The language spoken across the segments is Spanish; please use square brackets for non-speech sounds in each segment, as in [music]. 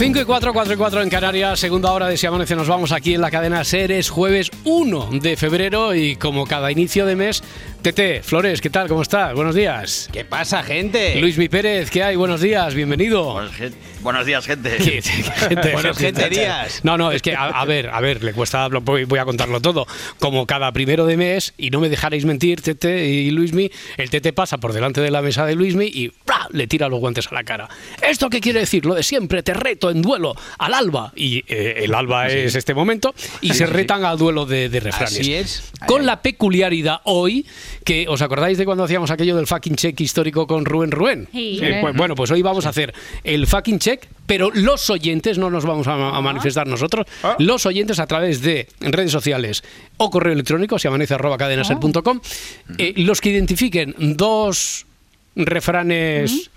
5 y 4, 4 y 4 en Canarias, segunda hora de Si Amanece. Nos vamos aquí en la cadena Ser. Es jueves 1 de febrero y como cada inicio de mes, Tete, Flores, ¿qué tal? ¿Cómo estás? Buenos días. ¿Qué pasa, gente? Luis Mi Pérez, ¿qué hay? Buenos días, bienvenido. Buenos, buenos días, gente. ¿Qué- qué gente? [laughs] Buenos genterías. No, no, es que, a, a ver, a ver, le cuesta, voy, voy a contarlo todo. Como cada primero de mes, y no me dejaréis mentir, Tete y Luismi, el Tete pasa por delante de la mesa de Luismi y ¡pra! le tira los guantes a la cara. ¿Esto qué quiere decir? Lo de siempre, te reto en duelo al alba. Y eh, el alba es este momento, y se retan al duelo de, de refranes. Así es. Con la peculiaridad hoy, que os acordáis de cuando hacíamos aquello del fucking check histórico con Rubén Rubén. Sí. Eh, pues, bueno, pues hoy vamos a hacer el fucking check, pero los oyentes, no nos vamos a, Ah. a manifestar nosotros, los oyentes a través de redes sociales o correo electrónico, si amanece arroba cadenaser.com, eh, los que identifiquen dos refranes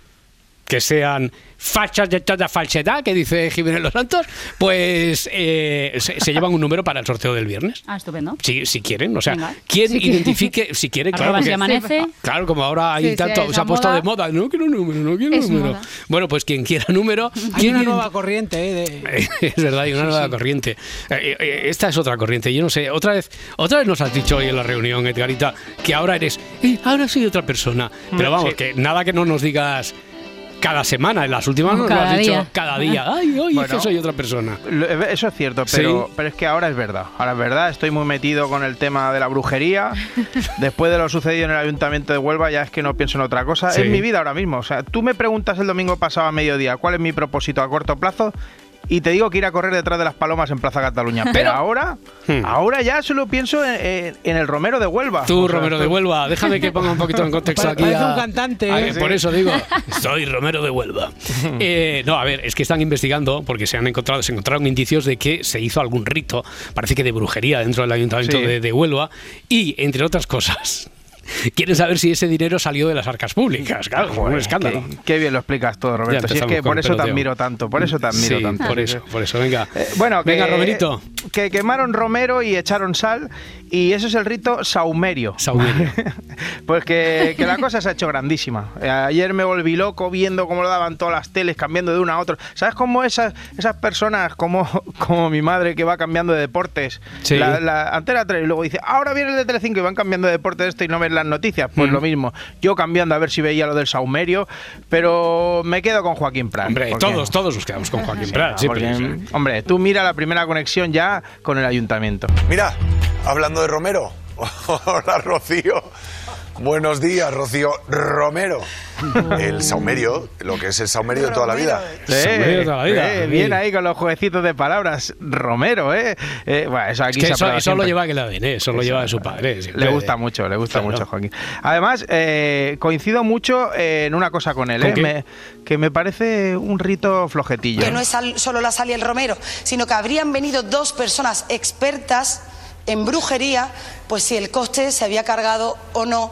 que sean fachas de toda falsedad, que dice Jiménez Los Santos, pues eh, se, se llevan un número para el sorteo del viernes. Ah, estupendo. Si, si quieren, o sea, Venga. quien Si quiere. identifique, si quiere, claro, porque- si amanece. Claro, como ahora hay Sí, tanto, se ha puesto moda. de moda, no quiero número, no quiero Es número. moda. Bueno, pues quien quiera número, Hay ¿quién una nueva corriente, ¿eh? de- [laughs] es verdad, hay una nueva corriente. Eh, eh, esta es otra corriente. Yo no sé, otra vez, otra vez nos has dicho hoy en la reunión, Edgarita, que ahora eres, eh, ahora soy otra persona. Pero vamos, que nada que no nos digas cada semana. En las últimas No, nos lo cada has dicho día. cada día. [laughs] Ay, hoy es Bueno. que soy otra persona. Lo- Eso es cierto, Sí. pero, pero es que ahora es verdad. Ahora es verdad, estoy muy metido con el tema de la brujería. [laughs] Después de lo sucedido en el Ayuntamiento de Huelva, ya es que no pienso en otra cosa. Sí. Es mi vida ahora mismo. O sea, tú me preguntas el domingo pasado a mediodía cuál es mi propósito a corto plazo. Y te digo que ir a correr detrás de las palomas en Plaza Cataluña. [laughs] Pero, ahora, Hmm. ahora ya solo pienso en, en- en el Romero de Huelva. Tú, O sea, Romero de Huelva, déjame que ponga un poquito en contexto aquí. parece a- un cantante, a- ¿eh? Por eso digo, [laughs] soy Romero de Huelva. Eh, no, a ver, es que están investigando porque se han encontrado, se encontraron indicios de que se hizo algún rito, parece que de brujería dentro del ayuntamiento Sí. de, de Huelva y, entre otras cosas, [laughs] quieren saber si ese dinero salió de las arcas públicas. Claro, un Joder, escándalo. Qué, qué bien lo explicas todo, Roberto. Si es que por eso te admiro tanto, por eso te admiro Sí, tanto. por eso, por eso, venga. Eh, bueno, que, venga, Romerito. Que quemaron romero y echaron sal, y eso es el rito saumerio. Saumerio. [laughs] pues que, que la cosa se ha hecho grandísima. Eh, ayer me volví loco viendo cómo lo daban todas las teles, cambiando de una a otra. ¿Sabes cómo esas, esas personas, como, [laughs] como mi madre que va cambiando de deportes? Sí. La, la Antena 3 y luego dice, ahora viene el de Telecinco y van cambiando de deporte de esto y no ven las noticias. Pues Mm. lo mismo. Yo cambiando a ver si veía lo del saumerio, pero me quedo con Joaquín Prat. Hombre, porque- todos, todos nos quedamos con Joaquín Prat. porque, siempre. hombre, tú mira la primera conexión ya con el ayuntamiento. Mira, hablando de Romero. [laughs] Hola, Rocío. Buenos días, Rocío Romero. El saumerio, lo que es el saumerio de toda la vida. Saumerio de toda la vida. eh, Sí. bien ahí con los jueguecitos de palabras. Romero, ¿eh? Eh, bueno, eso aquí Es que se eso, aprueba eso lo lleva que la ADN, eso lo lleva de su padre. siempre. Le gusta mucho, le gusta Claro. mucho Joaquín. Además, eh, coincido mucho en una cosa con él, ¿Con ¿eh? qué? Me- que me parece un rito flojetillo. que no es sal- solo la sal y el romero, sino que habrían venido dos personas expertas en brujería, pues si el coste se había cargado o no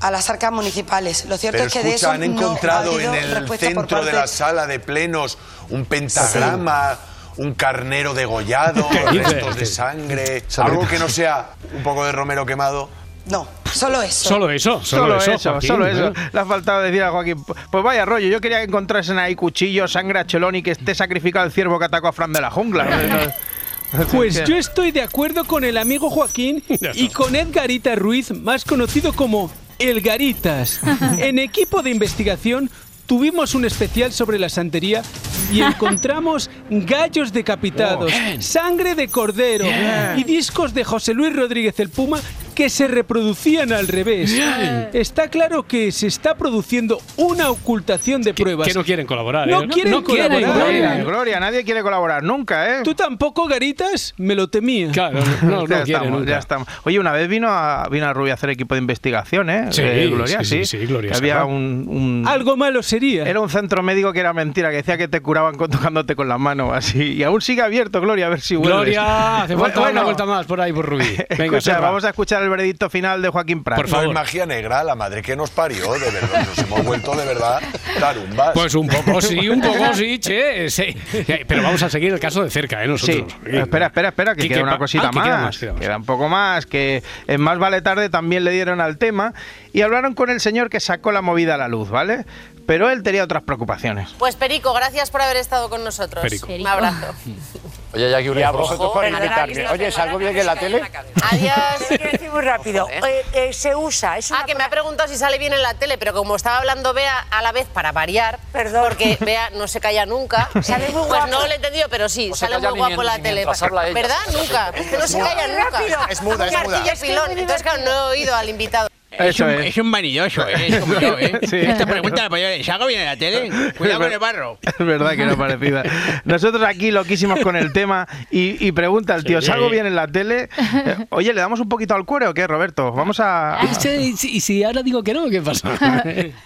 a las arcas municipales. Lo cierto Pero es que de eso han no ha encontrado habido en el respuesta por centro de la sala de plenos un pentagrama, un carnero degollado, restos de sangre, algo que no sea un poco de romero quemado. No, solo eso. Solo eso, solo, Solo eso, eso, Joaquín, solo eso. ¿eh? Le ha faltado decir a Joaquín. Pues vaya rollo, yo quería que encontrasen ahí cuchillos, sangre a Chelón y que esté sacrificado el ciervo que atacó a Fran de la jungla. [laughs] [laughs] Pues yo estoy de acuerdo con el amigo Joaquín [laughs] y con Edgarita Ruiz, más conocido como El Garitas. [laughs] En equipo de investigación tuvimos un especial sobre la santería y encontramos gallos decapitados, sangre de cordero y discos de José Luis Rodríguez el Puma que se reproducían al revés. Está claro que se está produciendo una ocultación de pruebas. que no quieren colaborar. No ¿eh? quieren colaborar. Gloria, Gloria, nadie quiere colaborar nunca, ¿eh? ¿Tú tampoco, Garitas? Me lo temía. Claro, no, [laughs] no ya, estamos, nunca. ya estamos. Oye, una vez vino a, vino a Rubia a hacer equipo de investigación, ¿eh? Sí, Eh, Gloria, sí, sí. sí, sí, Gloria había un, un- Algo malo sería. Era un centro médico que era mentira, que decía que te curaban con- tocándote con la mano así. Y aún sigue abierto, Gloria, a ver si vuelves. Gloria, hace falta bueno, una vuelta más por ahí por Rubí. [laughs] Venga, escucha, vamos a escuchar el veredicto final de Joaquín Prat. Por favor. No es magia negra, la madre que nos parió, de verdad. Nos hemos vuelto de verdad tarumbas. Pues un poco sí, un [laughs] poco sí, che. sí. Pero vamos a seguir el caso de cerca, ¿eh? Sí, Nosotros. espera, espera, espera, que ¿Qué- queda una cosita ah, que más. queda más, queda más. Queda un poco más, que en Más Vale Tarde también le dieron al tema y hablaron con el señor que sacó la movida a la luz, ¿vale? Pero él tenía otras preocupaciones. Pues Perico, gracias por haber estado con nosotros. Perico. Un abrazo. [laughs] Oye, Jackie, Y a vosotros por invitarme. Oye, ¿salgo bien en la tele? Adiós. Quiero decir muy rápido, eh, eh, se usa, es una Ah, que me ha preguntado si sale bien en la tele, pero como estaba hablando Bea a la vez para variar, Perdón. porque Bea no se calla nunca. [laughs] Sale muy Pues guapo. no lo he entendido, pero sí, sale muy guapo en la tele. ¿Verdad? Nunca. Es que no se calla nunca. Es muda, es muda. Entonces, claro, no he oído al invitado. Eso es. Es un vanidoso, ¿eh? Es como [laughs] yo, ¿eh? Sí. Esta pregunta la podía ¿Salgo bien en la tele? Cuidado con el barro. [laughs] Es verdad que no parecida. Nosotros aquí loquísimos con el [laughs] tema y, y pregunta el tío, Sí. ¿salgo bien en la tele? Eh, Oye, ¿le damos un poquito al cuero o qué, Roberto? Vamos a... ¿Y si, y si- ahora digo que no, qué pasa?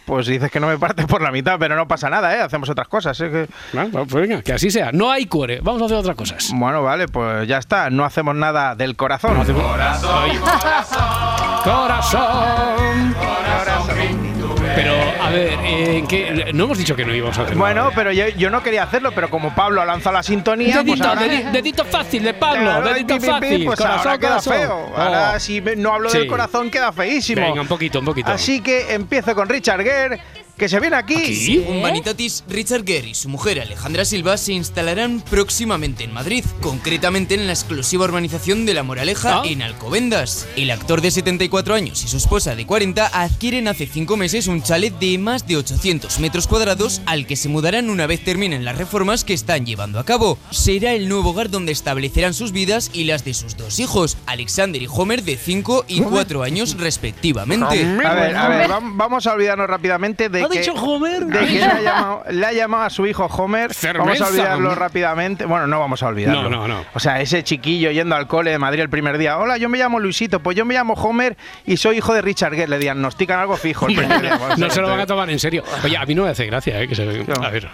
Pues dices que no me partes por la mitad, pero no pasa nada, ¿eh? Hacemos otras cosas, ¿eh? Que- Bueno, pues venga, que así sea. No hay cuore, vamos a hacer otras cosas. Bueno, vale, pues ya está. No hacemos nada del corazón. Corazón. Pero, a ver, eh, no hemos dicho que no íbamos a hacer Bueno, pero yo, yo no quería hacerlo, pero como Pablo ha lanzado la sintonía, pues Dedito, ahora... dedi- dedito fácil de Pablo, Claro, dedito pi, pi, pi, fácil. pues corazón, ahora queda corazón. feo. Ahora Oh. si me- no hablo Sí. del corazón queda feísimo. Venga, un poquito, un poquito. Así que empiezo con Richard Gere, que se viene aquí. ¿Aquí? Un Vanitatis, Richard Gere y su mujer Alejandra Silva se instalarán próximamente en Madrid, concretamente en la exclusiva urbanización de La Moraleja Ah. en Alcobendas. El actor de 74 años y su esposa de 40 adquieren hace 5 meses un chalet de más de 800 metros cuadrados al que se mudarán una vez terminen las reformas que están llevando a cabo. Será el nuevo hogar donde establecerán sus vidas y las de sus dos hijos, Alexander y Homer de 5 y 4 años respectivamente. A ver, a ver, vam- vamos a olvidarnos rápidamente de ¿Ha dicho Homer? de que le, ha llamado, le ha llamado a su hijo Homer. Cerveza. Vamos a olvidarlo rápidamente. Bueno, no vamos a olvidarlo. No, no, no. O sea, ese chiquillo yendo al cole de Madrid el primer día. Hola, yo me llamo Luisito. Pues yo me llamo Homer y soy hijo de Richard Gere. Le diagnostican algo fijo el primer día. No se lo van a tomar en serio. Oye, a mí no me hace gracia, ¿eh? Que se, No. a ver,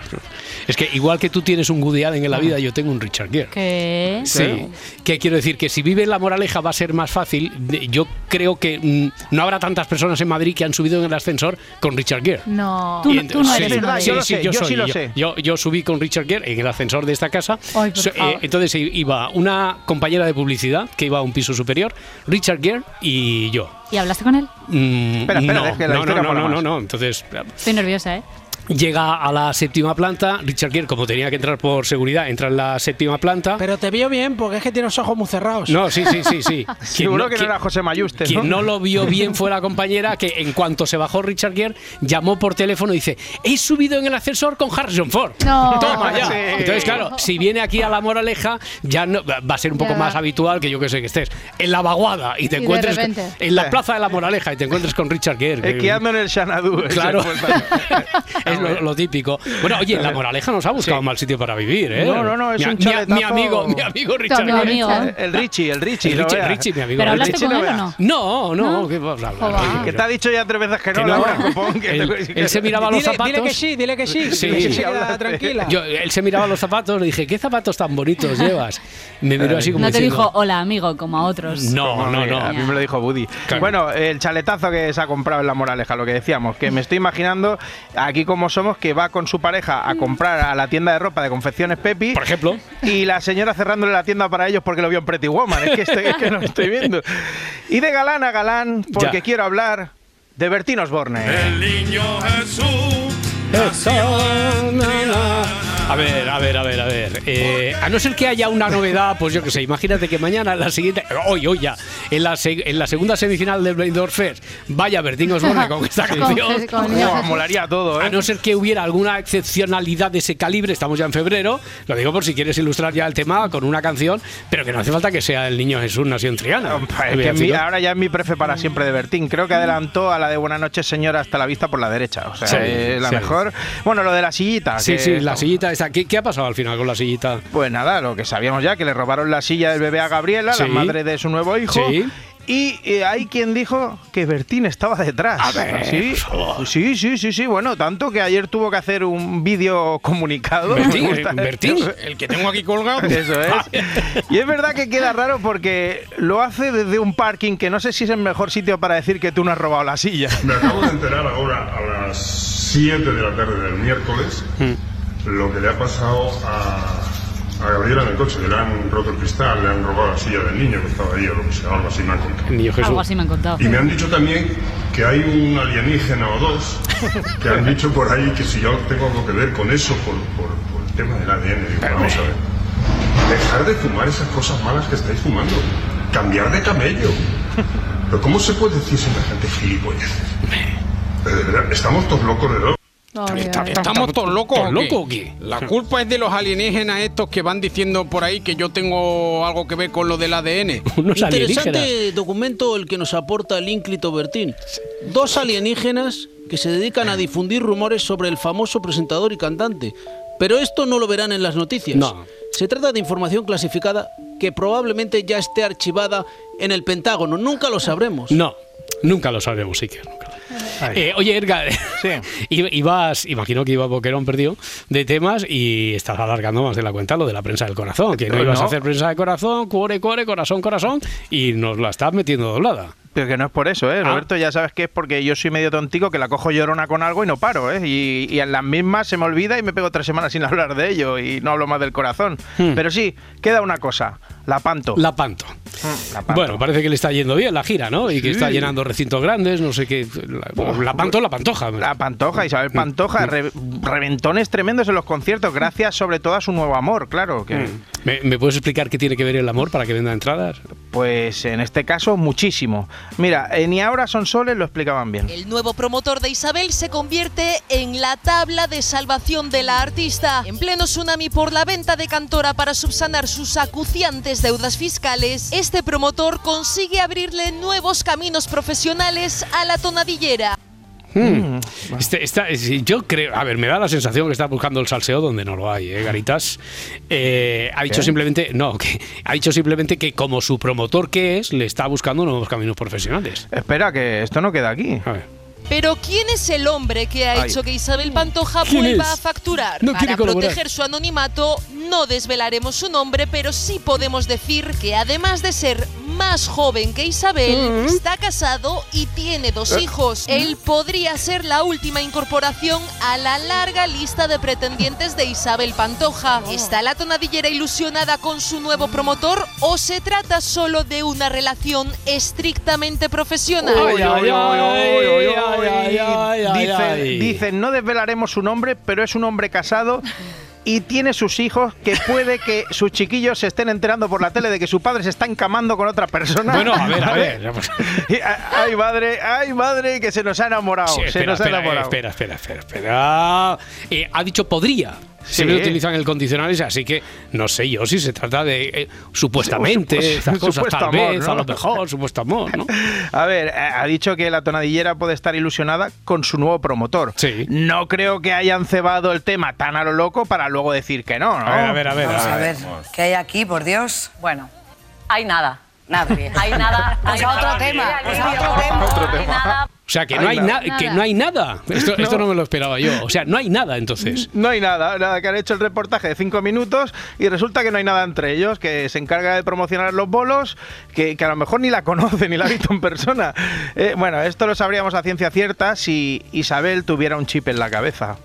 es que igual que tú tienes un Woody Allen en la vida, yo tengo un Richard Gere. ¿Qué? Sí, que quiero decir que si vive La Moraleja va a ser más fácil. Yo creo que mm, no habrá tantas personas en Madrid que han subido en el ascensor con Richard Gere. No. Tú, no eres sí, uno de verdad, sí, yo ellos. lo sí, sé, yo yo soy, sí lo yo, sé. Yo, yo subí con Richard Gere en el ascensor de esta casa. Ay, por So- eh, entonces iba una compañera de publicidad que iba a un piso superior, Richard Gere y yo. ¿Y hablaste con él? Mm, Espera, espera, no, es que la no, no, no, no, no. Entonces Estoy nerviosa, ¿eh? Llega a la séptima planta. Richard Gere, como tenía que entrar por seguridad, entra en la séptima planta. Pero te vio bien porque es que tiene los ojos muy cerrados. No, sí, sí, sí, sí. [laughs] Quien Seguro que no era José Mayuste, Quien ¿no? no lo vio bien fue la compañera que en cuanto se bajó Richard Gere llamó por teléfono y dice he subido en el ascensor con Harrison Ford. No. Toma ya. Sí. Entonces claro, si viene aquí a la Moraleja ya no, va a ser un poco Ya. más habitual que yo que sé que estés en la vaguada y te encuentres en la plaza de la Moraleja y te encuentres con Richard Gere. que- Esquiando en el Xanadu. Claro, es [laughs] lo, lo típico. Bueno, oye, la [laughs] Moraleja nos ha buscado Sí. un mal sitio para vivir, ¿eh? No, no, no, es mi, un mi- chaletazo. mi amigo, mi amigo Richard amigo. El Richie, el Richie. El no Richie, mi amigo. ¿Pero Richie. hablaste Richie con no él o veas. no? No, no, No. Que te ha dicho ya tres veces que no, no. Laura Copón, Él, se miraba los Dile, zapatos. dile que sí, dile que sí. Sí. que se Sí, queda hablaste. tranquila. Yo, él se miraba los zapatos, le dije, ¿qué zapatos tan bonitos llevas? Me miró así como No te dijo hola amigo como a otros. No, Como no, a mí- no. me lo dijo Buddy. Bueno, el chaletazo que se ha comprado en La Moraleja, lo que decíamos, que me estoy imaginando aquí como somos, que va con su pareja a comprar a la tienda de ropa de confecciones Pepi. Por ejemplo. Y la señora cerrándole la tienda para ellos porque lo vio en Pretty Woman. Es que, estoy, es que no estoy viendo. Y de galán a galán, porque Ya. quiero hablar de Bertín Osborne. A ver, a ver, a ver, a ver. Eh, a no ser que haya una novedad, pues yo qué sé, imagínate que mañana, en la siguiente, hoy, hoy ya, en la, en la segunda semifinal del Blade Fest, vaya Bertín Osborne con esta [laughs] canción. con- molaría todo, ¿eh? A no ser que hubiera alguna excepcionalidad de ese calibre, estamos ya en febrero, lo digo por si quieres ilustrar ya el tema con una canción, pero que no hace falta que sea el niño Jesús nació en Triana. Es que mi- ahora ya es mi prefe para siempre de Bertín. Creo que adelantó a la de Buenas noches, señora, hasta la vista por la derecha. O sea, Sí, es la sí. mejor. Bueno, lo de la sillita. Sí, que sí, la sillita ¿Qué, qué ha pasado al final con la sillita? Pues nada, lo que sabíamos ya, que le robaron la silla del bebé a Gabriela, Sí. la madre de su nuevo hijo. Sí. Y eh, hay quien dijo que Bertín estaba detrás. A ver, sí, sí, sí, sí, sí. Bueno, tanto que ayer tuvo que hacer un vídeo comunicado. Bertín, [laughs] Bertín. El que tengo aquí colgado. [laughs] Eso es. [laughs] Y es verdad que queda raro porque lo hace desde un parking que no sé si es el mejor sitio para decir que tú no has robado la silla. Me acabo de enterar ahora a las 7 de la tarde del miércoles lo que le ha pasado a, a Gabriela en el coche, que le han roto el cristal, le han robado la silla del niño que estaba ahí o lo que sea, algo así me han contado. Niño Jesús. Algo así me han contado. Y me han dicho también que hay un alienígena o dos que han dicho por ahí que si yo tengo algo que ver con eso, por, por- por el tema del ADN. Digo, vamos a ver. Dejar de fumar esas cosas malas que estáis fumando. Cambiar de camello. Pero ¿cómo se puede decir semejante gilipolleces? Pero de verdad, estamos todos locos de ¿Estamos todos locos? ¿Todos o locos o qué? La culpa es de los alienígenas estos que van diciendo por ahí que yo tengo algo que ver con lo del ADN. [laughs] Unos Interesante documento el que nos aporta el ínclito Bertín. Dos alienígenas que se dedican a difundir rumores sobre el famoso presentador y cantante. Pero esto no lo verán en las noticias. No. Se trata de información clasificada que probablemente ya esté archivada en el Pentágono. Nunca lo sabremos. No, nunca lo sabremos, sí que nunca. Eh, oye, [laughs] i- ibas, imagino que iba boquerón perdido de temas y estás alargando más de la cuenta lo de la prensa del corazón, que no ibas a hacer prensa de corazón, cuore, cuore, corazón, corazón, y nos la estás metiendo doblada. Pero que no es por eso, ¿eh? Ah. Roberto, ya sabes que es porque yo soy medio tontico, que la cojo llorona con algo y no paro, ¿eh? Y, y en las mismas se me olvida y me pego tres semanas sin [laughs] hablar de ello y no hablo más del corazón. Hmm. Pero sí, queda una cosa, la panto. La panto. Mm, la panto. Bueno, parece que le está yendo bien la gira, ¿no? Y que está llenando recintos grandes, no sé qué. La, la panto, la pantoja. La Pantoja, Isabel Pantoja, re- reventones tremendos en los conciertos, gracias sobre todo a su nuevo amor, claro. Que, ¿Me, me puedes explicar qué tiene que ver el amor para que venda entradas? Pues en este caso, muchísimo. Mira, eh, ni ahora son soles lo explicaban bien. El nuevo promotor de Isabel se convierte en la tabla de salvación de la artista. En pleno tsunami por la venta de Cantora para subsanar sus acuciantes deudas fiscales, este promotor consigue abrirle nuevos caminos profesionales a la tonadillera. Hmm. Este- esta- yo creo, a ver, me da la sensación que está buscando el salseo donde no lo hay, ¿eh, Garitas? Eh, ha dicho ¿Qué? simplemente, no, que ha dicho simplemente que como su promotor que es, le está buscando nuevos caminos profesionales. Espera, que esto no queda aquí. A ver. Pero ¿quién es el hombre que ha Ay. hecho que Isabel Pantoja ¿Quién vuelva es? a facturar? No Para proteger su anonimato, no desvelaremos su nombre, pero sí podemos decir que además de ser más joven que Isabel, está casado y tiene dos Eh. hijos. Él podría ser la última incorporación a la larga lista de pretendientes de Isabel Pantoja. ¿Está la tonadillera ilusionada con su nuevo promotor o se trata solo de una relación estrictamente profesional? Uy, uy, uy. Ay, ay, ay, Dicen, ay. dicen, no desvelaremos su nombre, pero es un hombre casado y tiene sus hijos que puede que sus chiquillos se estén enterando por la tele de que su padre se está encamando con otra persona. Bueno, a ver, a ver. [laughs] Ay, madre, ay, madre, que se nos ha enamorado. Sí, se espera, nos espera, eh, enamorado. espera, espera, espera, espera. Eh, ha dicho podría. Siempre Sí. utilizan el condicional ese, así que no sé yo si se trata de eh, supuestamente, cosas, supuesto tal amor, vez, ¿no? a lo mejor, supuesto amor, ¿no? [laughs] A ver, eh, ha dicho que la tonadillera puede estar ilusionada con su nuevo promotor. Sí. No creo que hayan cebado el tema tan a lo loco para luego decir que no, ¿no? A ver, a ver, a ver. Vamos a ver, ¿qué hay aquí, por Dios? Bueno, hay nada. Nada. [laughs] Hay nada. [laughs] Pues a otro tema, pues a otro tema. Otro Hay nada. O sea, que no hay, nada. na- que no hay nada. Esto, esto no me lo esperaba yo. O sea, no hay nada entonces. No hay nada, nada, que han hecho el reportaje de cinco minutos y resulta que no hay nada entre ellos, que se encarga de promocionar los bolos, que, que a lo mejor ni la conoce ni la ha visto en persona. Eh, bueno, esto lo sabríamos a ciencia cierta si Isabel tuviera un chip en la cabeza.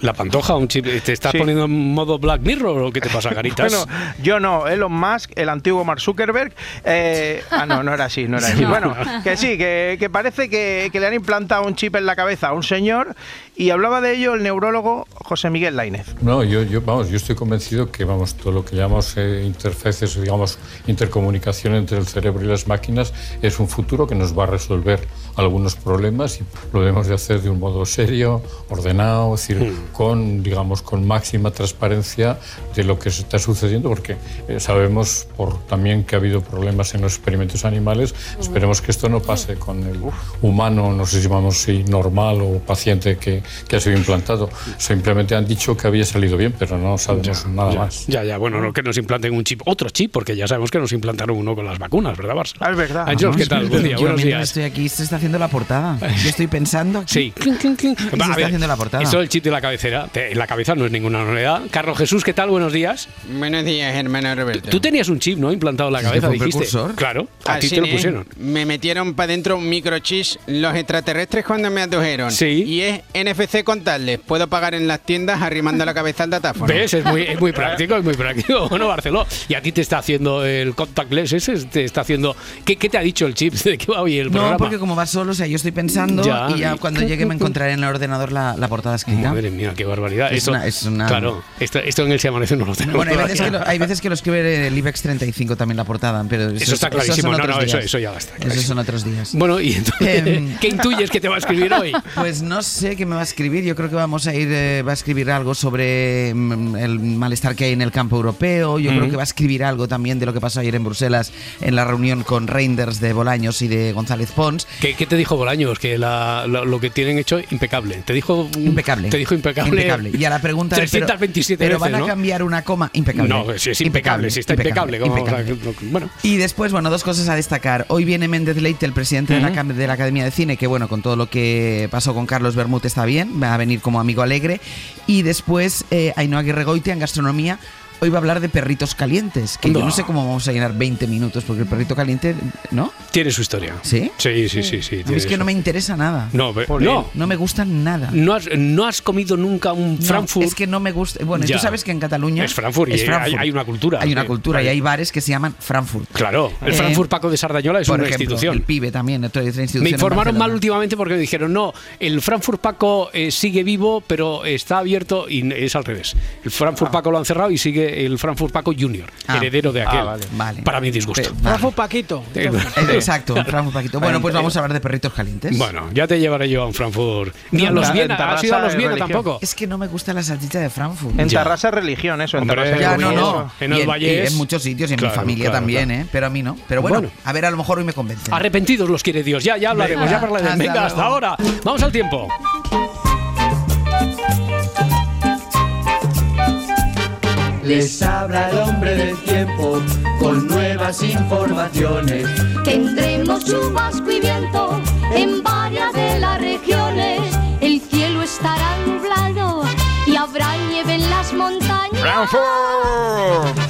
La pantoja, un chip. ¿Te estás Sí. poniendo en modo Black Mirror o qué te pasa, [laughs] Garitas? Bueno, yo no, Elon Musk, el antiguo Mark Zuckerberg. eh, ah, no, no era así, no era [laughs] así. No. Bueno, que sí, que, que parece que, que le han implantado un chip en la cabeza a un señor y hablaba de ello el neurólogo José Miguel Lainez. No, yo, yo, vamos, yo estoy convencido que vamos, todo lo que llamamos eh, interfaces, digamos, intercomunicación entre el cerebro y las máquinas es un futuro que nos va a resolver algunos problemas y lo debemos de hacer de un modo serio, ordenado o decir, Hmm. con, digamos, con máxima transparencia de lo que se está sucediendo, porque eh, sabemos por también que ha habido problemas en los experimentos animales. Esperemos que esto no pase con el humano, no sé si llamamos si normal o paciente que, que ha sido implantado. Simplemente han dicho que había salido bien, pero no sabemos nada ya, más. Ya, ya, bueno, no que nos implanten un chip, otro chip, porque ya sabemos que nos implantaron uno con las vacunas, ¿verdad, Barça? Ah, es verdad. ¿qué tal? Buen día, Yo buenos días. estoy aquí, se está haciendo la portada. Yo estoy pensando. Sí. y se está Va, haciendo la portada. Eso del chip de la cabecera, te- en la cabeza no es ninguna novedad. Carlos Jesús, ¿qué tal? Buenos días. Buenos días, hermano Roberto. Tú tenías un chip, ¿no? Implantado en la cabeza, dijiste. precursor. Claro, a ti te lo pusieron. Me metieron para dentro un microchip los extraterrestres cuando me adujeron. Sí. Y es NFC contarles. Puedo pagar en las tiendas arrimando la cabeza al datáfono. ¿Ves? Es muy, es muy práctico, es muy práctico. [laughs] Bueno, Barceló, y a ti te está haciendo el contactless ese, te está haciendo... ¿Qué, qué te ha dicho el chip? [laughs] ¿De qué va hoy el No, programa? porque como va solo, o sea, yo estoy pensando Ya. y ya cuando llegue me encontraré en el ordenador la, la portada escrita. Madre mía, qué barbaridad. Es esto, una- es una- Claro, esto, esto en el Se Amanece no lo tenemos Bueno, hay veces, que lo, hay veces que lo escribe el IBEX 35 también la portada, pero eso, Eso está clarísimo. son No, no, eso, eso ya está. Esos son otros días. Bueno, y entonces, Em, ¿qué intuyes que te va a escribir hoy? [laughs] Pues no sé qué me va a escribir. Yo creo que vamos a ir, eh, va a escribir algo sobre mm, el malestar que hay en el campo europeo. Yo creo Ujú. que va a escribir algo también de lo que pasó ayer en Bruselas en la reunión con Reinders de Bolaños y de González Pons. ¿Qué, qué te dijo Bolaños? Que la- lo, lo que tienen hecho impecable. Te dijo Impecable. Te dijo impecable. Impecable. Y a la pregunta de, pero- 327 pero, veces, van a ¿no? cambiar una coma impecable. No, si es impecable, si está impecable. ¿cómo vamos a- bueno, Y después, bueno, dos cosas a destacar. Hoy viene Méndez Leite, el presidente de, la, de la Academia de Cine, que bueno, con todo lo que pasó con Carlos Bermúdez está bien, va a venir como amigo alegre. Y después, eh, Ainhoa en gastronomía. Hoy va a hablar de perritos calientes, que yo No. sé cómo vamos a llenar 20 minutos, porque el perrito caliente, ¿no? tiene su historia. ¿Sí? Sí, sí, sí. sí A mí tiene es que no me interesa nada. No, no. No me gusta nada. ¿No has, no has comido nunca un No, Frankfurt? es que no me gusta. Bueno, Ya. tú sabes que en Cataluña. Es Frankfurt y hay- hay una cultura. Hay una Sí, cultura y hay bares que se llaman Frankfurt. Claro, el Eh, Frankfurt Paco de Sardañola es por una ejemplo, institución. El pibe también, otra, otra institución. Me informaron mal últimamente porque me dijeron, no, el Frankfurt Paco eh, sigue vivo, pero está abierto y es al revés. El Frankfurt Paco lo han cerrado y sigue el Frankfurt Paco Junior, Ah. heredero de aquel. Ah, vale. Vale. Para mi disgusto. Vale. Paquito. [laughs] Eh, Exacto, Frankfurt Paquito. Bueno, pues vamos a hablar de perritos calientes. Bueno, ya te llevaré yo a un Frankfurt. Ni a los Viena, ¿has ido a los Viena tampoco? Es que no me gusta la salchicha de Frankfurt. En. Tarrasa es religión, eso. En Hombre, Tarrasa es Ya, no, no. En Y el Vallés. y en muchos sitios y en Claro, mi familia claro, también, claro. ¿eh? Pero a mí no. Pero bueno, Bueno. a ver, a lo mejor hoy me convence. Arrepentidos los quiere Dios. Ya, ya hablaremos, Venga, ya hablaremos. hasta Venga, hasta ahora. Vamos al tiempo. Les habla el hombre del tiempo con nuevas informaciones. Tendremos chubasco y viento en varias de las regiones. El cielo estará nublado y habrá nieve en las montañas.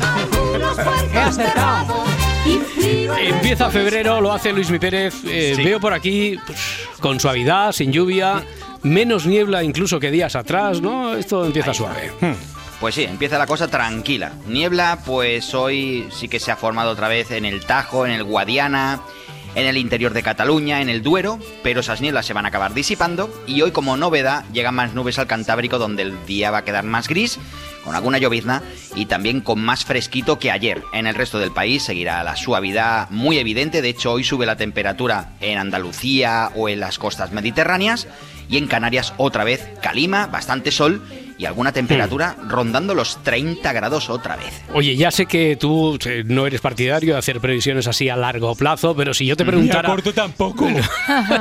Algunos puertos cerrados y frío Empieza febrero, lo hace Luis Mi Pérez. Eh, Veo por aquí pues, con suavidad, sin lluvia, menos niebla incluso que días atrás, ¿no? Esto empieza suave. Pues sí, empieza la cosa tranquila. Niebla, pues hoy sí que se ha formado otra vez en el Tajo, en el Guadiana, en el interior de Cataluña, en el Duero, pero esas nieblas se van a acabar disipando y hoy como novedad llegan más nubes al Cantábrico donde el día va a quedar más gris, con alguna llovizna y también con más fresquito que ayer. En el resto del país seguirá la suavidad muy evidente, de hecho hoy sube la temperatura en Andalucía o en las costas mediterráneas y en Canarias otra vez calima, bastante sol y alguna temperatura rondando los 30 grados otra vez. Oye, ya sé que tú eh, no eres partidario de hacer previsiones así a largo plazo, pero si yo te preguntara... tampoco.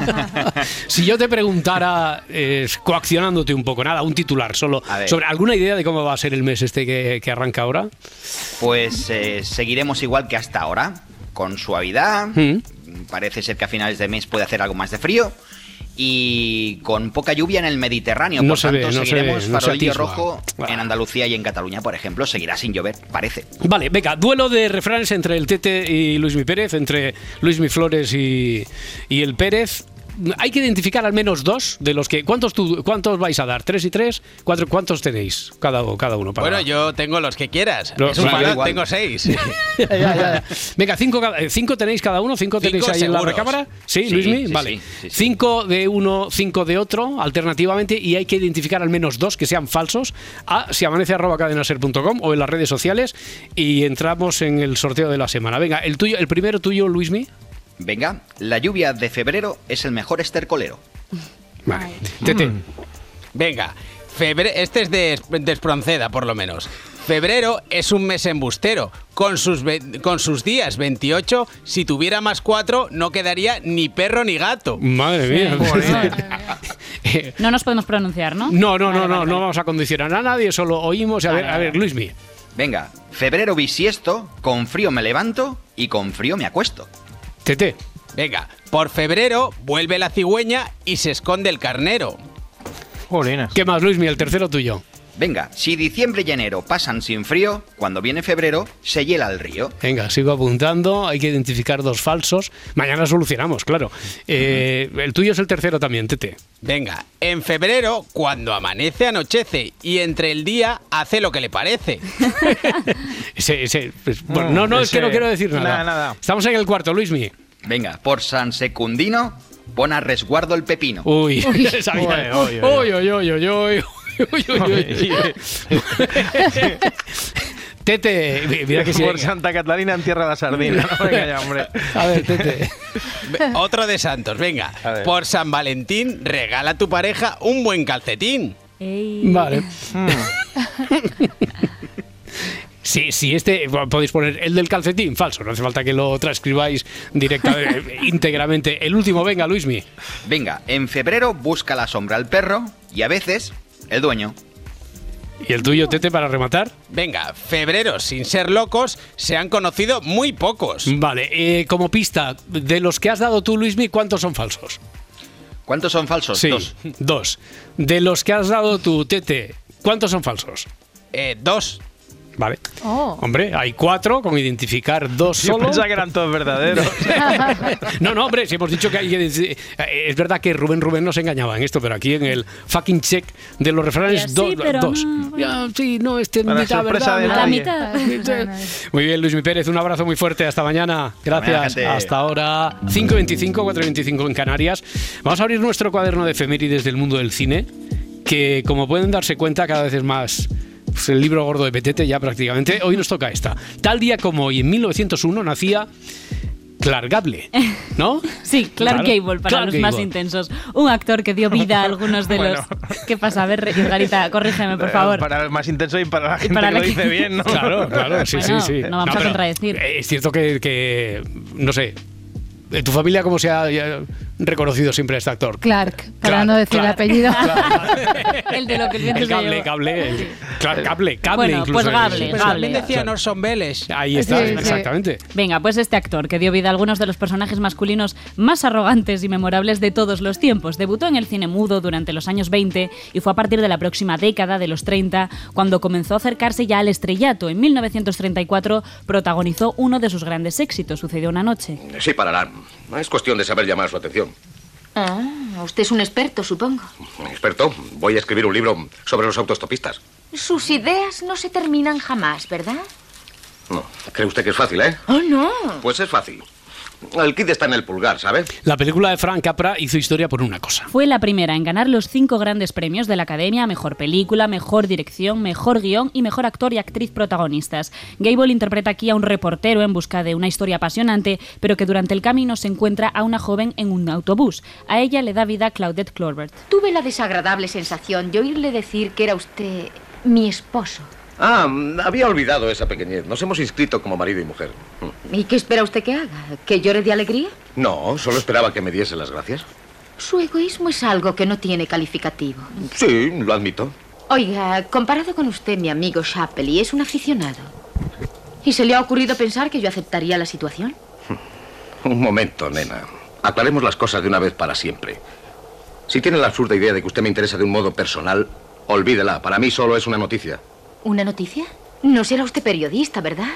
[laughs] si yo te preguntara, eh, coaccionándote un poco, nada, un titular solo, sobre alguna idea de cómo va a ser el mes este que, que arranca ahora. Pues eh, seguiremos igual que hasta ahora, con suavidad. Mm. Parece ser que a finales de mes puede hacer algo más de frío. Y con poca lluvia en el Mediterráneo. No por se tanto, ve, no se seguiremos ve, no se farolillo rojo en Andalucía y en Cataluña, por ejemplo. Seguirá sin llover, parece. Vale, venga, duelo de refranes entre el Tete y Luis Mi Pérez, entre Luis Mi Flores y, y el Pérez. Hay que identificar al menos dos de los que. ¿Cuántos, tú- cuántos vais a dar? ¿Tres y tres? ¿Cuatro? ¿Cuántos tenéis? Cada, cada uno. Para, Bueno, yo tengo los que quieras. Lo- es un sí, yo fan, igual. tengo seis. [laughs] Ya, ya, ya. Venga, cinco, eh, cinco tenéis cada uno, cinco, tenéis Cinco ahí en la recámara. Sí, Sí, Luismi, sí, vale. sí. Cinco de uno, cinco de otro, alternativamente, y hay que identificar al menos dos que sean falsos a si amanece arroba cadenaser.com o en las redes sociales y entramos en el sorteo de la semana. Venga, el tuyo, el primero tuyo, Luismi. Venga, la lluvia de febrero es el mejor estercolero. Vale. Tete. Venga, febre- este es de, de Espronceda, por lo menos. Febrero es un mes embustero. Con sus, ve- con sus días 28, si tuviera más 4, no quedaría ni perro ni gato. Madre mía. [laughs] No nos podemos pronunciar, ¿no? No, no, no, no, no vamos a condicionar a nadie, solo oímos. A ver, a ver, Luismi. Venga, febrero bisiesto, con frío me levanto y con frío me acuesto. Tete. Venga, por febrero vuelve la cigüeña y se esconde el carnero. ¿Qué más, Luismi? El tercero tuyo. Venga, si diciembre y enero pasan sin frío, cuando viene febrero se hiela el río. Venga, sigo apuntando. Hay que identificar dos falsos. Mañana solucionamos, claro. Eh, el tuyo es el tercero también, Tete. Venga, en febrero, cuando amanece, anochece y entre el día hace lo que le parece. [laughs] Ese, ese, pues, bueno, no, no, es que no quiero decir nada. Nada, nada. Estamos en el cuarto, Luismi. Venga, por San Secundino, pon a resguardo el pepino. Uy, [laughs] sabía. Uy, uy, uy, uy, uy, uy. Uy, uy, uy, uy. Tete, mira que sí. Por Santa Catalina en tierra de la sardina. No, venga ya, hombre. A ver, Tete. Otro de Santos, venga. Por San Valentín, regala a tu pareja un buen calcetín. Vale. Sí, sí, este podéis poner el del calcetín, falso, no hace falta que lo transcribáis directamente, [laughs] íntegramente. El último, venga, Luismi. Venga, en febrero busca la sombra al perro y a veces el dueño. ¿Y el tuyo, Tete, para rematar? Venga, febrero, sin ser locos, se han conocido muy pocos. Vale, eh, como pista, de los que has dado tú, Luismi, ¿cuántos son falsos? ¿Cuántos son falsos? Sí, Dos. dos. De los que has dado tú, Tete, ¿cuántos son falsos? Eh, dos. Vale. Oh. Hombre, hay cuatro, con identificar dos Yo solo. pensaba que eran todos verdaderos. [laughs] No, no, hombre, si hemos dicho que hay que decir- eh, Es verdad que Rubén Rubén nos engañaba en esto, pero aquí en el fucking check de los refranes, Sí, dos. pero dos. no, Ya, sí, no, este es Para mitad sorpresa verdad. de nadie. mitad. Muy bien, Luis Mi Pérez, un abrazo muy fuerte. Hasta mañana. Gracias. mañana. Hasta ahora. 5.25, 4.25 en Canarias. Vamos a abrir nuestro cuaderno de efemérides del mundo del cine, que como pueden darse cuenta, cada vez es más. Pues, el libro gordo de Petete ya prácticamente. Hoy nos toca esta. Tal día como hoy, en 1901, nacía Clark Gable, ¿no? [laughs] Sí, Clark Claro, Gable, para Clark los más intensos. Un actor que dio vida a [laughs] algunos de Bueno. los... [laughs] ¿Qué pasa? A ver, Garita, corrígeme, por favor. Para el más intenso y para la gente para que la lo que- dice bien, ¿no? Claro, claro, sí, Bueno, sí, sí. no vamos a contradecir. eh, Es cierto que, que, no sé, ¿de tu familia cómo se ha eh, reconocido siempre a este actor? Clark, para Clark, no decir Clark. el apellido. [laughs] [laughs] el de lo que el viento El se cable, llevó. cable, el- Clark Cable, cable Bueno, incluso. pues Gable, Gable. También decían Orson Welles. Ahí está, Sí, sí. exactamente. Venga, pues este actor que dio vida a algunos de los personajes masculinos más arrogantes y memorables de todos los tiempos, debutó en el cine mudo durante los años 20 y fue a partir de la próxima década de los 30 cuando comenzó a acercarse ya al estrellato. En 1934 protagonizó uno de sus grandes éxitos, Sucedió una noche. Sí, parará. Es cuestión de saber llamar su atención. Ah, usted es un experto, supongo. Experto, voy a escribir un libro sobre los autostopistas. Sus ideas no se terminan jamás, ¿verdad? No, ¿Cree usted que es fácil, eh? Oh, no. Pues es fácil. El kit está en el pulgar, ¿sabe? La película de Frank Capra hizo historia por una cosa. Fue la primera en ganar los cinco grandes premios de la Academia, Mejor Película, Mejor Dirección, Mejor Guión y Mejor Actor y Actriz Protagonistas. Gable interpreta aquí a un reportero en busca de una historia apasionante, pero que durante el camino se encuentra a una joven en un autobús. A ella le da vida Claudette Clorbert. Tuve la desagradable sensación de oírle decir que era usted mi esposo. Ah, había olvidado esa pequeñez. Nos hemos inscrito como marido y mujer. ¿Y qué espera usted que haga? ¿Que llore de alegría? No, solo esperaba que me diese las gracias. Su egoísmo es algo que no tiene calificativo. Sí, lo admito. Oiga, comparado con usted, mi amigo Shapley es un aficionado. ¿Y se le ha ocurrido pensar que yo aceptaría la situación? [laughs] Un momento, nena. Aclaremos las cosas de una vez para siempre. Si tiene la absurda idea de que usted me interesa de un modo personal, olvídela. Para mí solo es una noticia. ¿Una noticia? No será usted periodista, ¿verdad?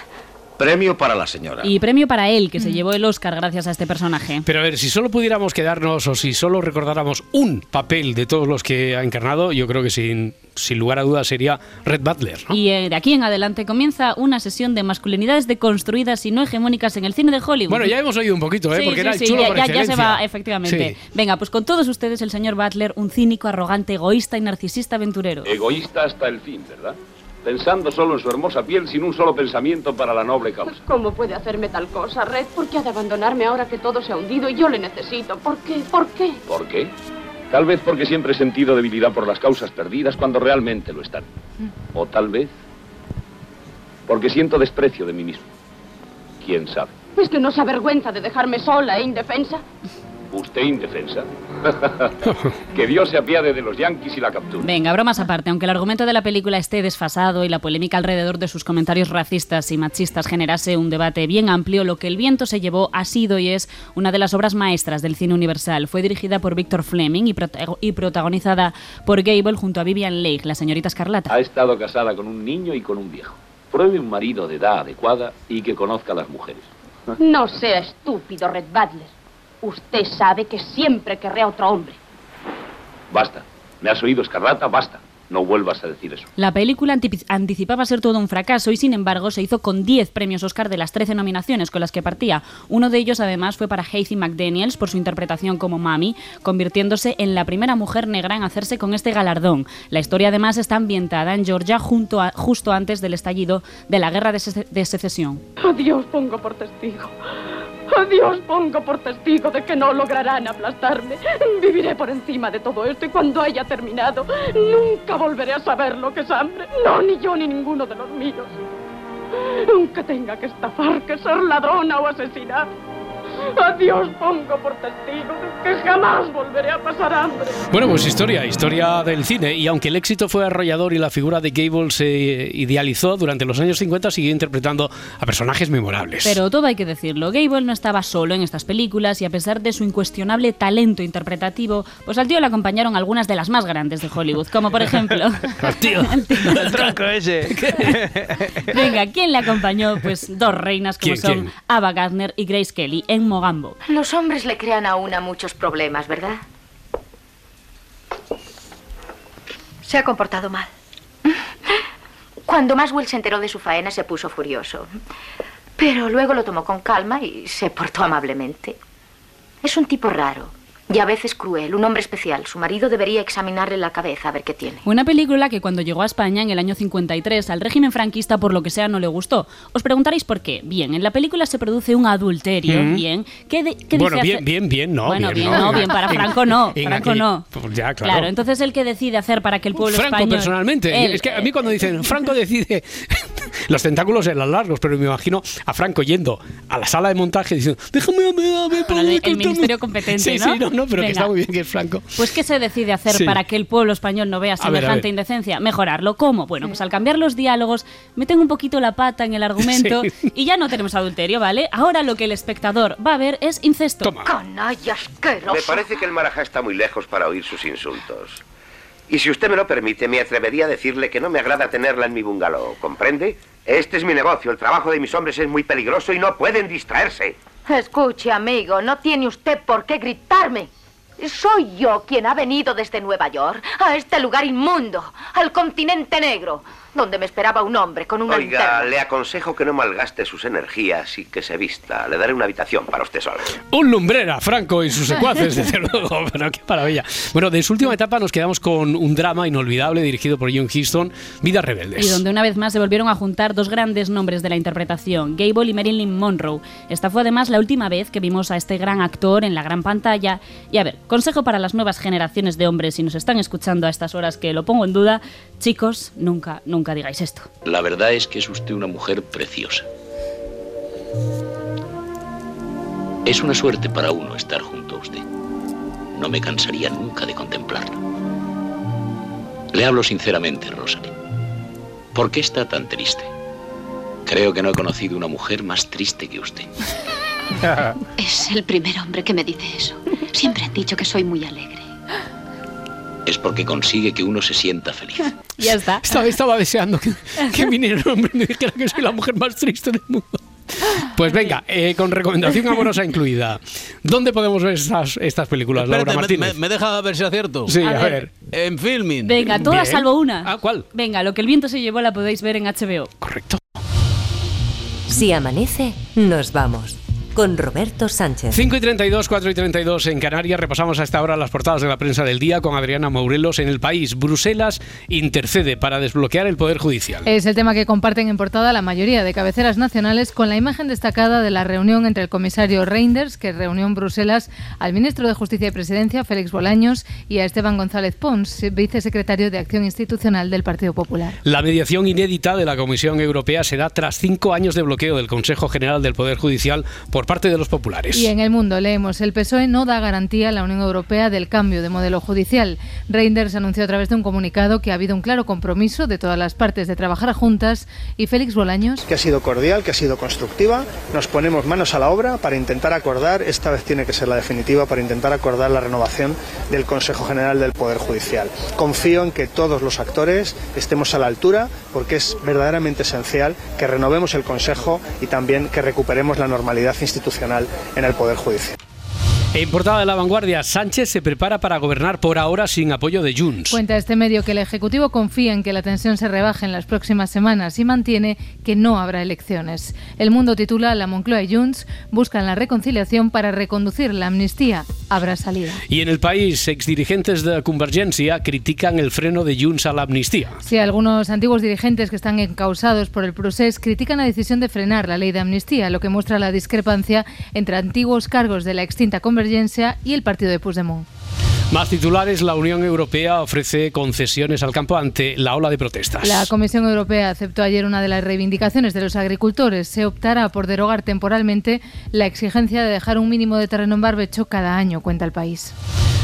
Premio para la señora. Y premio para él, que se llevó el Oscar gracias a este personaje. Pero a ver, si solo pudiéramos quedarnos o si solo recordáramos un papel de todos los que ha encarnado, yo creo que sin, sin lugar a dudas sería Red Butler. ¿no? Y eh, de aquí en adelante comienza una sesión de masculinidades deconstruidas y no hegemónicas en el cine de Hollywood. Bueno, ya hemos oído un poquito, ¿eh? Sí, porque sí, era el sí, chulo ya, por ya- ya se va, efectivamente. Sí. Venga, pues con todos ustedes el señor Butler, un cínico, arrogante, egoísta y narcisista aventurero. Egoísta hasta el fin, ¿verdad? Pensando solo en su hermosa piel sin un solo pensamiento para la noble causa. ¿Cómo puede hacerme tal cosa, Red? ¿Por qué ha de abandonarme ahora que todo se ha hundido y yo le necesito? ¿Por qué? ¿Por qué? ¿Por qué? Tal vez porque siempre he sentido debilidad por las causas perdidas cuando realmente lo están. O tal vez porque siento desprecio de mí mismo. ¿Quién sabe? ¿Es que no se avergüenza de dejarme sola e indefensa? ¿Usted indefensa? [laughs] que Dios se apiade de los yanquis y la captura. Venga, bromas aparte, aunque el argumento de la película esté desfasado y la polémica alrededor de sus comentarios racistas y machistas generase un debate bien amplio, lo que el viento se llevó ha sido y es una de las obras maestras del cine universal. Fue dirigida por Victor Fleming y, protago- y protagonizada por Gable junto a Vivian Leigh, la señorita Escarlata. Ha estado casada con un niño y con un viejo. Pruebe un marido de edad adecuada y que conozca a las mujeres. No sea estúpido, Red Butler. Usted sabe que siempre querré a otro hombre. Basta. ¿Me has oído, Escarlata? Basta. No vuelvas a decir eso. La película anticipaba ser todo un fracaso y sin embargo se hizo con 10 premios Oscar de las 13 nominaciones con las que partía. Uno de ellos además fue para Hazy McDaniels por su interpretación como Mami, convirtiéndose en la primera mujer negra en hacerse con este galardón. La historia además está ambientada en Georgia junto a- justo antes del estallido de la guerra de, sece- de secesión. Adiós pongo por testigo. Adiós pongo por testigo de que no lograrán aplastarme. Viviré por encima de todo esto y cuando haya terminado, nunca volveré a saber lo que es hambre. No, ni yo ni ninguno de los míos. Aunque tenga que estafar, que ser ladrona o asesinar. Adiós pongo por testigo que jamás volveré a pasar hambre. Bueno, pues historia, historia del cine. Y aunque el éxito fue arrollador y la figura de Gable se idealizó, durante los años 50 siguió interpretando a personajes memorables. Pero todo hay que decirlo, Gable no estaba solo en estas películas y a pesar de su incuestionable talento interpretativo, pues al tío le acompañaron algunas de las más grandes de Hollywood, como por ejemplo... [laughs] tío. [laughs] El tronco ese. Venga, ¿quién le acompañó? Pues dos reinas como ¿Quién, son quién? Ava Gardner y Grace Kelly en Los hombres le crean a una muchos problemas, ¿verdad? Se ha comportado mal. Cuando Maswell se enteró de su faena se puso furioso. Pero luego lo tomó con calma y se portó amablemente. Es un tipo raro y a veces cruel, un hombre especial. Su marido debería examinarle la cabeza a ver qué tiene. Una película que cuando llegó a España en el año 53 al régimen franquista por lo que sea no le gustó. Os preguntaréis por qué. Bien, en la película se produce un adulterio. Mm. Bien. ¿Qué, de- qué bueno, dice bien, hacer- bien, bien, no. Bueno, bien, no. no, bien, para [laughs] Franco no, En Franco no. Pues ya, claro. Claro, entonces el que decide hacer para que el pueblo Franco español... personalmente. Él, es que a mí cuando dicen [laughs] Franco decide, los tentáculos eran largos, pero me imagino a Franco yendo a la sala de montaje diciendo, déjame a mí, a mí, Bueno, el, el ministerio competente, Sí, ¿no? sí, no, no, pero que Venga. está muy bien que es Franco. Pues ¿qué se decide hacer Sí. para que el pueblo español no vea A ver, a semejante ver. indecencia? Mejorarlo. ¿Cómo? Bueno, pues al cambiar los diálogos, meten un poquito la pata en el argumento [laughs] Sí. y ya no tenemos adulterio, ¿vale? Ahora lo que el espectador va a ver es incesto. Canalla asqueroso. Me parece que el Marajá está muy lejos para oír sus insultos. Y si usted me lo permite, me atrevería a decirle que no me agrada tenerla en mi bungalow, ¿comprende? Este es mi negocio, el trabajo de mis hombres es muy peligroso y no pueden distraerse. Escuche, amigo, no tiene usted por qué gritarme. Soy yo quien ha venido desde Nueva York a este lugar inmundo, al continente negro, donde me esperaba un hombre con una Oiga, linterna. le aconsejo que no malgaste sus energías y que se vista. Le daré una habitación para usted sola. Un lumbrera, Franco y sus secuaces, [laughs] desde luego. Pero qué maravilla. Bueno, de su última etapa nos quedamos con un drama inolvidable dirigido por John Huston, Vidas Rebeldes. Y donde una vez más se volvieron a juntar dos grandes nombres de la interpretación, Gable y Marilyn Monroe. Esta fue además la última vez que vimos a este gran actor en la gran pantalla. Y a ver, consejo para las nuevas generaciones de hombres, si nos están escuchando a estas horas que lo pongo en duda, chicos, nunca, nunca digáis esto. La verdad es que es usted una mujer preciosa. Es una suerte para uno estar junto a usted. No me cansaría nunca de contemplarla. Le hablo sinceramente, Rosalie. ¿Por qué está tan triste? Creo que no he conocido una mujer más triste que usted. [laughs] Es el primer hombre que me dice eso. Siempre han dicho que soy muy alegre. Es porque consigue que uno se sienta feliz. [laughs] Ya está. Estaba, estaba deseando que, que viniera un hombre y me dijera que soy la mujer más triste del mundo. Pues venga, eh, con recomendación amorosa incluida. ¿Dónde podemos ver estas, estas películas, Laura Espérate, Martínez? me- me deja ver si acierto. Sí, a A ver. ver. En filming. Venga, todas salvo una. Ah, ¿cuál? Venga, lo que el viento se llevó la podéis ver en HBO. Correcto. Si amanece, nos vamos. Con Roberto Sánchez. 5 y 32, 4 y 32 en Canarias. Repasamos a esta hora las portadas de la prensa del día con Adriana Mourelos en el país. Bruselas intercede para desbloquear el Poder Judicial. Es el tema que comparten en portada la mayoría de cabeceras nacionales con la imagen destacada de la reunión entre el comisario Reinders, que reunió en Bruselas al ministro de Justicia y Presidencia, Félix Bolaños, y a Esteban González Pons, vicesecretario de Acción Institucional del Partido Popular. La mediación inédita de la Comisión Europea se da tras cinco años de bloqueo del Consejo General del Poder Judicial por parte de los populares. Y en el mundo leemos, el PSOE no da garantía a la Unión Europea del cambio de modelo judicial. Reinders anunció a través de un comunicado que ha habido un claro compromiso de todas las partes de trabajar juntas y Félix Bolaños. Que ha sido cordial, que ha sido constructiva. Nos ponemos manos a la obra para intentar acordar, esta vez tiene que ser la definitiva, para intentar acordar la renovación del Consejo General del Poder Judicial. Confío en que todos los actores estemos a la altura porque es verdaderamente esencial que renovemos el Consejo y también que recuperemos la normalidad institucional en el Poder Judicial. En portada de la vanguardia, Sánchez se prepara para gobernar por ahora sin apoyo de Junts. Cuenta este medio que el Ejecutivo confía en que la tensión se rebaje en las próximas semanas y mantiene que no habrá elecciones. El mundo titula La Moncloa y Junts buscan la reconciliación para reconducir la amnistía. Habrá salida. Y en el país, exdirigentes de Convergencia critican el freno de Junts a la amnistía. Sí, algunos antiguos dirigentes que están encausados por el procés critican la decisión de frenar la ley de amnistía, lo que muestra la discrepancia entre antiguos cargos de la extinta Convergencia y el partido de Puigdemont. Más titulares, la Unión Europea ofrece concesiones al campo ante la ola de protestas. La Comisión Europea aceptó ayer una de las reivindicaciones de los agricultores. Se optará por derogar temporalmente la exigencia de dejar un mínimo de terreno en barbecho cada año, cuenta el país.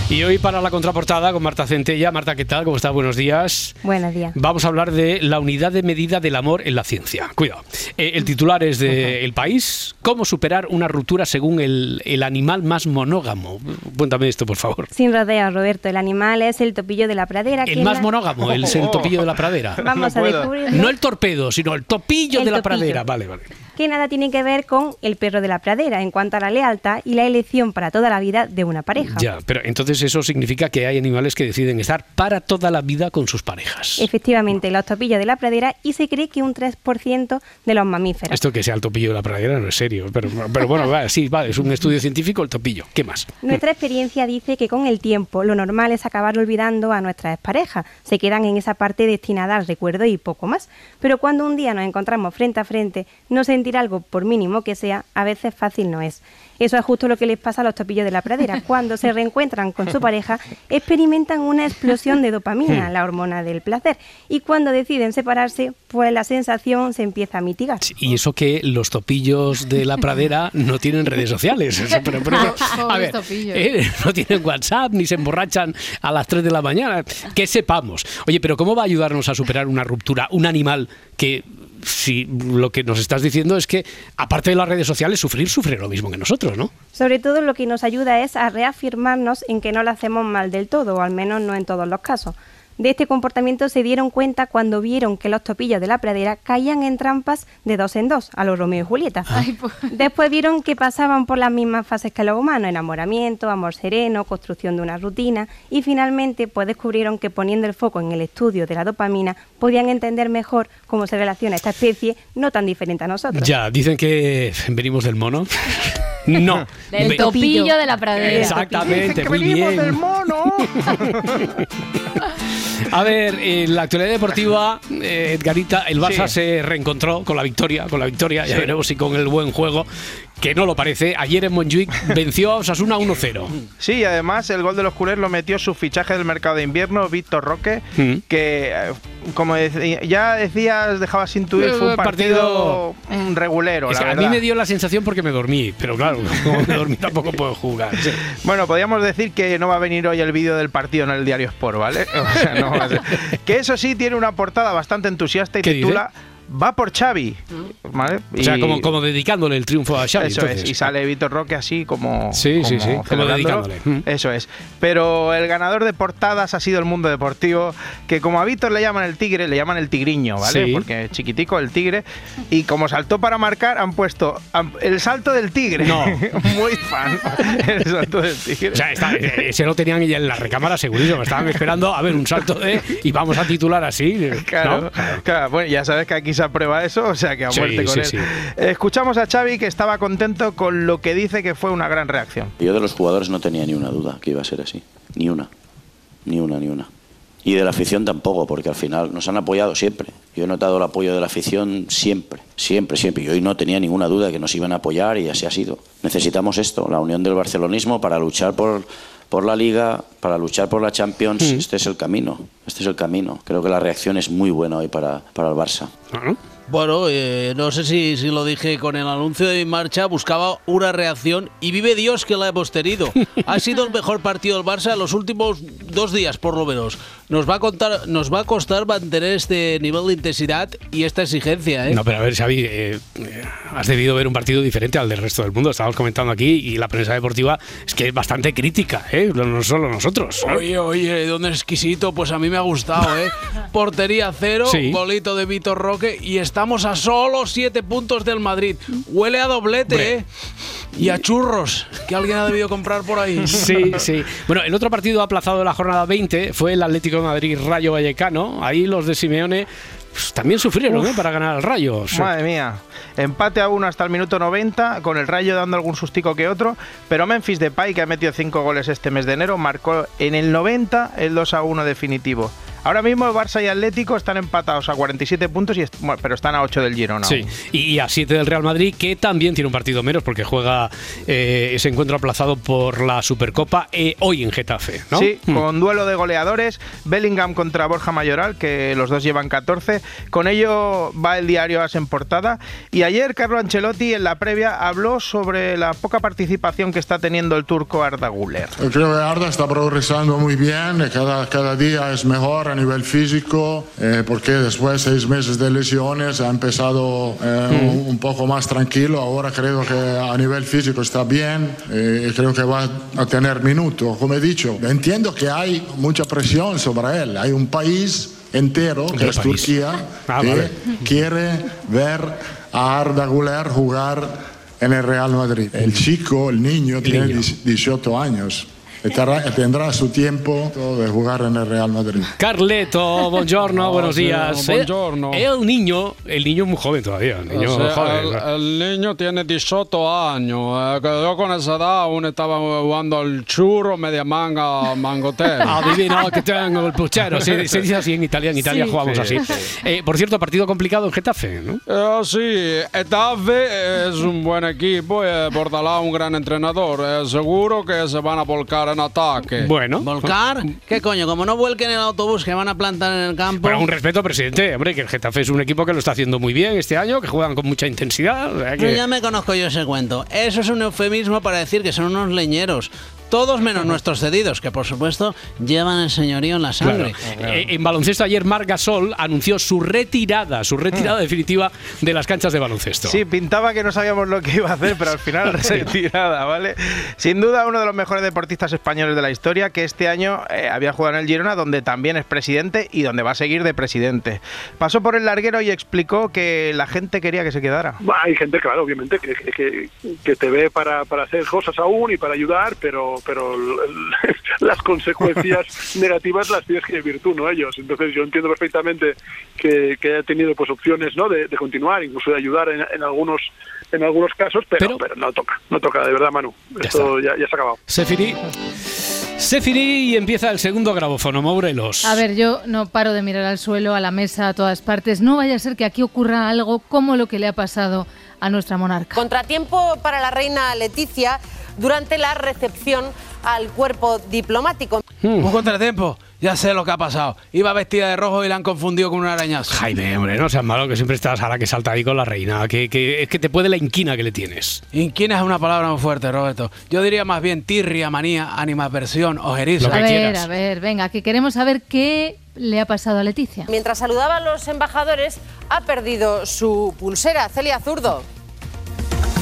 Y hoy para la contraportada con Marta Centella. Marta, ¿qué tal? ¿Cómo estás? Buenos días. Buenos días. Vamos a hablar de la unidad de medida del amor en la ciencia. Cuidado. Eh, el titular es de El País. ¿Cómo superar una ruptura según el, el, animal más monógamo? Cuéntame esto, por favor. Sin Roberto. El animal es el topillo de la pradera. El más la... monógamo, el, el, [laughs] topillo de la pradera. [laughs] Vamos no a descubrirlo. No el torpedo, sino el topillo el de la topillo. pradera. Vale, vale que nada tiene que ver con el perro de la pradera en cuanto a la lealtad y la elección para toda la vida de una pareja. Ya, pero entonces eso significa que hay animales que deciden estar para toda la vida con sus parejas. Efectivamente, los topillos de la pradera y se cree que un 3% de los mamíferos. Esto que sea el topillo de la pradera no es serio, pero, pero bueno, va, sí, va, es un estudio científico el topillo. ¿Qué más? Nuestra experiencia dice que con el tiempo lo normal es acabar olvidando a nuestras parejas. Se quedan en esa parte destinada al recuerdo y poco más. Pero cuando un día nos encontramos frente a frente, no sentir algo por mínimo que sea, a veces fácil no es. Eso es justo lo que les pasa a los topillos de la pradera. [laughs] Cuando se reencuentran con su pareja, experimentan una explosión de dopamina, la hormona del placer. Y cuando deciden separarse, pues la sensación se empieza a mitigar. Y eso que los topillos de la pradera [laughs] no tienen redes sociales. O sea, pero, pero, pero, [laughs] a ver, eh, no tienen WhatsApp ni se emborrachan a las 3 de la mañana. Que sepamos. Oye, pero ¿cómo va a ayudarnos a superar una ruptura un animal que si lo que nos estás diciendo es que, aparte de las redes sociales, sufrir sufre lo mismo que nosotros, ¿no? Sobre todo lo que nos ayuda es a reafirmarnos en que no lo hacemos mal del todo, o al menos no en todos los casos. De este comportamiento se dieron cuenta cuando vieron que los topillos de la pradera caían en trampas de dos en dos, a los Romeo y Julieta. Ay, pues. [laughs] Después vieron que pasaban por las mismas fases que los humanos, enamoramiento, amor sereno, construcción de una rutina, y finalmente pues descubrieron que poniendo el foco en el estudio de la dopamina podían entender mejor cómo se relaciona esta especie no tan diferente a nosotros. Ya, dicen que venimos del mono. [laughs] No. Del Ve- topillo de la pradera. Exactamente, muy venimos bien. del mono. [laughs] A ver, en la actualidad deportiva, eh, Edgarita, el Barça Sí. se reencontró con la victoria, con la victoria, ya Sí. veremos si con el buen juego, que no lo parece. Ayer en Montjuic venció a Osasuna 1-0. Sí, y además el gol de los culés lo metió su fichaje del mercado de invierno, Víctor Roque, Mm. que, eh, como ya decías, dejabas intuir, fue un Eh, partido, mm, regulero, Es la que a mí me dio la sensación porque me dormí, pero claro, [laughs] como me dormí tampoco puedo jugar. sí. Bueno, podríamos decir que no va a venir hoy el vídeo del partido en el diario Sport, ¿vale? [laughs] O sea, no va a ser. Que eso sí tiene una portada bastante entusiasta y ¿Qué titula Va por Xavi, ¿vale? O sea, Y- como, como dedicándole el triunfo a Xavi. Eso entonces. es, y sale Víctor Roque así como. Sí, sí, sí, como dedicándole. Mm. Eso es. Pero el ganador de portadas ha sido el mundo deportivo, que como a Víctor le llaman el tigre, le llaman el tigriño, ¿vale? Sí. Porque es chiquitico, el tigre. Y como saltó para marcar, han puesto el salto del tigre. No. [laughs] Muy fan. El salto del tigre. O sea, está- ese lo tenían ya en la recámara segurísimo. Estaban esperando a ver un salto de. Y vamos a titular así. claro. Bueno, ya sabes que aquí se se aprueba eso, o sea que a Sí, muerte con sí, él. sí. Eh, Escuchamos a Xavi que estaba contento con lo que dice que fue una gran reacción. Yo de los jugadores no tenía ni una duda que iba a ser así. Ni una. Ni una, ni una. Y de la afición tampoco, porque al final nos han apoyado siempre. Yo he notado el apoyo de la afición siempre, siempre, siempre. Y hoy no tenía ninguna duda que nos iban a apoyar y así ha sido. Necesitamos esto, la unión del barcelonismo para luchar por, por la Liga, para luchar por la Champions. Este es el camino, este es el camino. Creo que la reacción es muy buena hoy para, para el Barça. Bueno, eh, no sé si, si lo dije con el anuncio de mi marcha, buscaba una reacción y vive Dios que la hemos tenido. [laughs] Ha sido el mejor partido del Barça en los últimos dos días, por lo menos. Nos va a, contar, nos va a costar mantener este nivel de intensidad y esta exigencia. ¿eh? No, pero a ver, Xavi, eh, eh, has debido ver un partido diferente al del resto del mundo. Estábamos comentando aquí y la prensa deportiva es que es bastante crítica, ¿eh? no, solo nosotros. ¿no? Oye, oye, ¿dónde es exquisito? Pues a mí me ha gustado, ¿eh? [laughs] Portería cero, Sí. golito de Vitor Roque y estamos a solo siete puntos del Madrid. Huele a doblete, ¿eh? Y a churros, que alguien ha debido comprar por ahí. [laughs] Sí, sí. Bueno, el otro partido aplazado de la jornada 20 fue el Atlético de Madrid Rayo Vallecano. Ahí los de Simeone pues, también sufrieron Uf. ¿eh? para ganar al Rayo. O sea, Madre mía. Empate a uno hasta el minuto 90, con el Rayo dando algún sustico que otro, pero Memphis Depay, que ha metido cinco goles este mes de enero, marcó en el 90 el 2 a 1 definitivo. Ahora mismo el Barça y Atlético están empatados a 47 puntos, y est- bueno, pero están a 8 del Girona. Sí, y, a 7 del Real Madrid, que también tiene un partido menos porque juega eh, ese encuentro aplazado por la Supercopa eh, hoy en Getafe. ¿no? Sí, Mm. con duelo de goleadores, Bellingham contra Borja Mayoral, que los dos llevan 14. Con ello va el diario AS en portada. Y ayer Carlo Ancelotti en la previa habló sobre la poca participación que está teniendo el turco Arda Güler. Creo que Arda está progresando muy bien, cada, cada día es mejor a nivel físico, eh, porque después de seis meses de lesiones ha empezado eh, un, un poco más tranquilo, ahora creo que a nivel físico está bien, eh, y creo que va a tener minutos, como he dicho. Entiendo que hay mucha presión sobre él, hay un país entero, que es país. Turquía, Ah, que vale. quiere ver a Arda Güler jugar en el Real Madrid. El chico, el niño, tiene niño. 18 años. Y tendrá, su tiempo de jugar en el Real Madrid. Carleto, buongiorno, [laughs] buenos días. buongiorno. El, el niño, el niño es muy joven todavía. El niño O sea, joven. el, el niño tiene 18 años. eh, yo con esa edad aún estaba jugando al churro, media manga, mangotero. [laughs] Adivina que tengo el puchero. Se, se dice así en Italia. En Italia Sí. jugamos Sí, así. sí. [laughs] Eh, por cierto, partido complicado en Getafe, ¿no? Eh, sí, Etave es un buen equipo y Bordalá un gran entrenador. Eh, seguro que se van a volcar en ataque. Bueno. ¿Volcar? ¿Qué coño? Como no vuelquen el autobús que van a plantar en el campo. Bueno, un respeto, presidente. Hombre, que el Getafe es un equipo que lo está haciendo muy bien este año, que juegan con mucha intensidad. o sea que- No, ya me conozco yo ese cuento. Eso es un eufemismo para decir que son unos leñeros. Todos menos nuestros cedidos, que por supuesto llevan el señorío en la sangre. Claro. Eh, en baloncesto ayer Marc Gasol anunció su retirada, su retirada definitiva de las canchas de baloncesto. Sí, pintaba que no sabíamos lo que iba a hacer, pero al final [laughs] [laughs] retirada, ¿vale? Sin duda, uno de los mejores deportistas españoles de la historia, que este año eh, había jugado en el Girona, donde también es presidente y donde va a seguir de presidente. Pasó por el larguero y explicó que la gente quería que se quedara. Hay gente, claro, obviamente, que, que- que, que te ve para, para hacer cosas aún y para ayudar, pero, pero [laughs] las consecuencias [laughs] negativas las tienes que vivir tú, no ellos. Entonces yo entiendo perfectamente que, que haya tenido pues opciones ¿no? de, de continuar, incluso de ayudar en, en algunos en algunos casos, pero, pero, no toca, no toca, de verdad, Manu. Esto ya, ya se ha acabado. Se finí. Se finí y empieza el segundo grabófono, Morelos. A ver, yo no paro de mirar al suelo, a la mesa, a todas partes. No vaya a ser que aquí ocurra algo como lo que le ha pasado a nuestra monarca. Contratiempo para la reina Leticia durante la recepción al cuerpo diplomático. Un contratiempo. Ya sé lo que ha pasado. Iba vestida de rojo y la han confundido con un arañazo. Jaime, hombre, no seas malo que siempre estás a la que salta ahí con la reina. Que, que- es que te puede la inquina que le tienes. Inquina es una palabra muy fuerte, Roberto. Yo diría más bien tirria, manía, animadversión, ojeriza. A ver, a ver, venga, que queremos saber qué le ha pasado a Leticia. Mientras saludaba a los embajadores, ha perdido su pulsera. Celia Zurdo.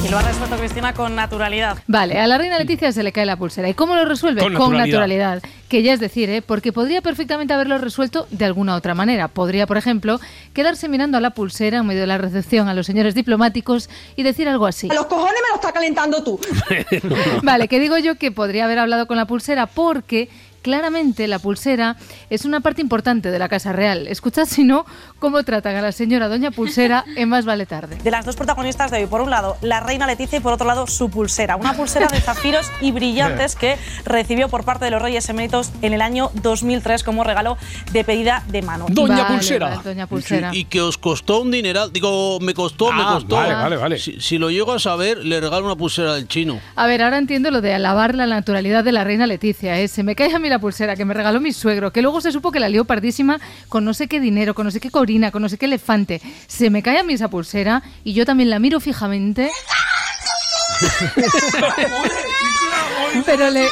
Y lo ha resuelto Cristina con naturalidad. Vale, a la reina Leticia se le cae la pulsera. ¿Y cómo lo resuelve? Con naturalidad. naturalidad. Que ya es decir, ¿eh? porque podría perfectamente haberlo resuelto de alguna otra manera. Podría, por ejemplo, quedarse mirando a la pulsera en medio de la recepción a los señores diplomáticos y decir algo así. A los cojones me lo está calentando tú. [laughs] [laughs] Vale, que digo yo que podría haber hablado con la pulsera porque claramente la pulsera es una parte importante de la Casa Real. Escuchad, si no, cómo tratan a la señora Doña Pulsera en Más Vale Tarde. De las dos protagonistas de hoy, por un lado, la reina Leticia y por otro lado, su pulsera. Una pulsera de zafiros y brillantes que recibió por parte de los Reyes Eméritos en el año 2003 como regalo de pedida de mano. Doña Pulsera. vale, Doña Pulsera. Y que os costó un dineral. Digo, me costó, me Ah, costó. vale, vale, vale. Si, si lo llego a saber, le regalo una pulsera del chino. A ver, ahora entiendo lo de alabar la naturalidad de la reina Leticia. ¿eh? Se me cae a mí la pulsera que me regaló mi suegro, que luego se supo que la lió pardísima con no sé qué dinero, con no sé qué corina, con no sé qué elefante. Se me cae a mí esa pulsera y yo también la miro fijamente. [laughs] Pero le,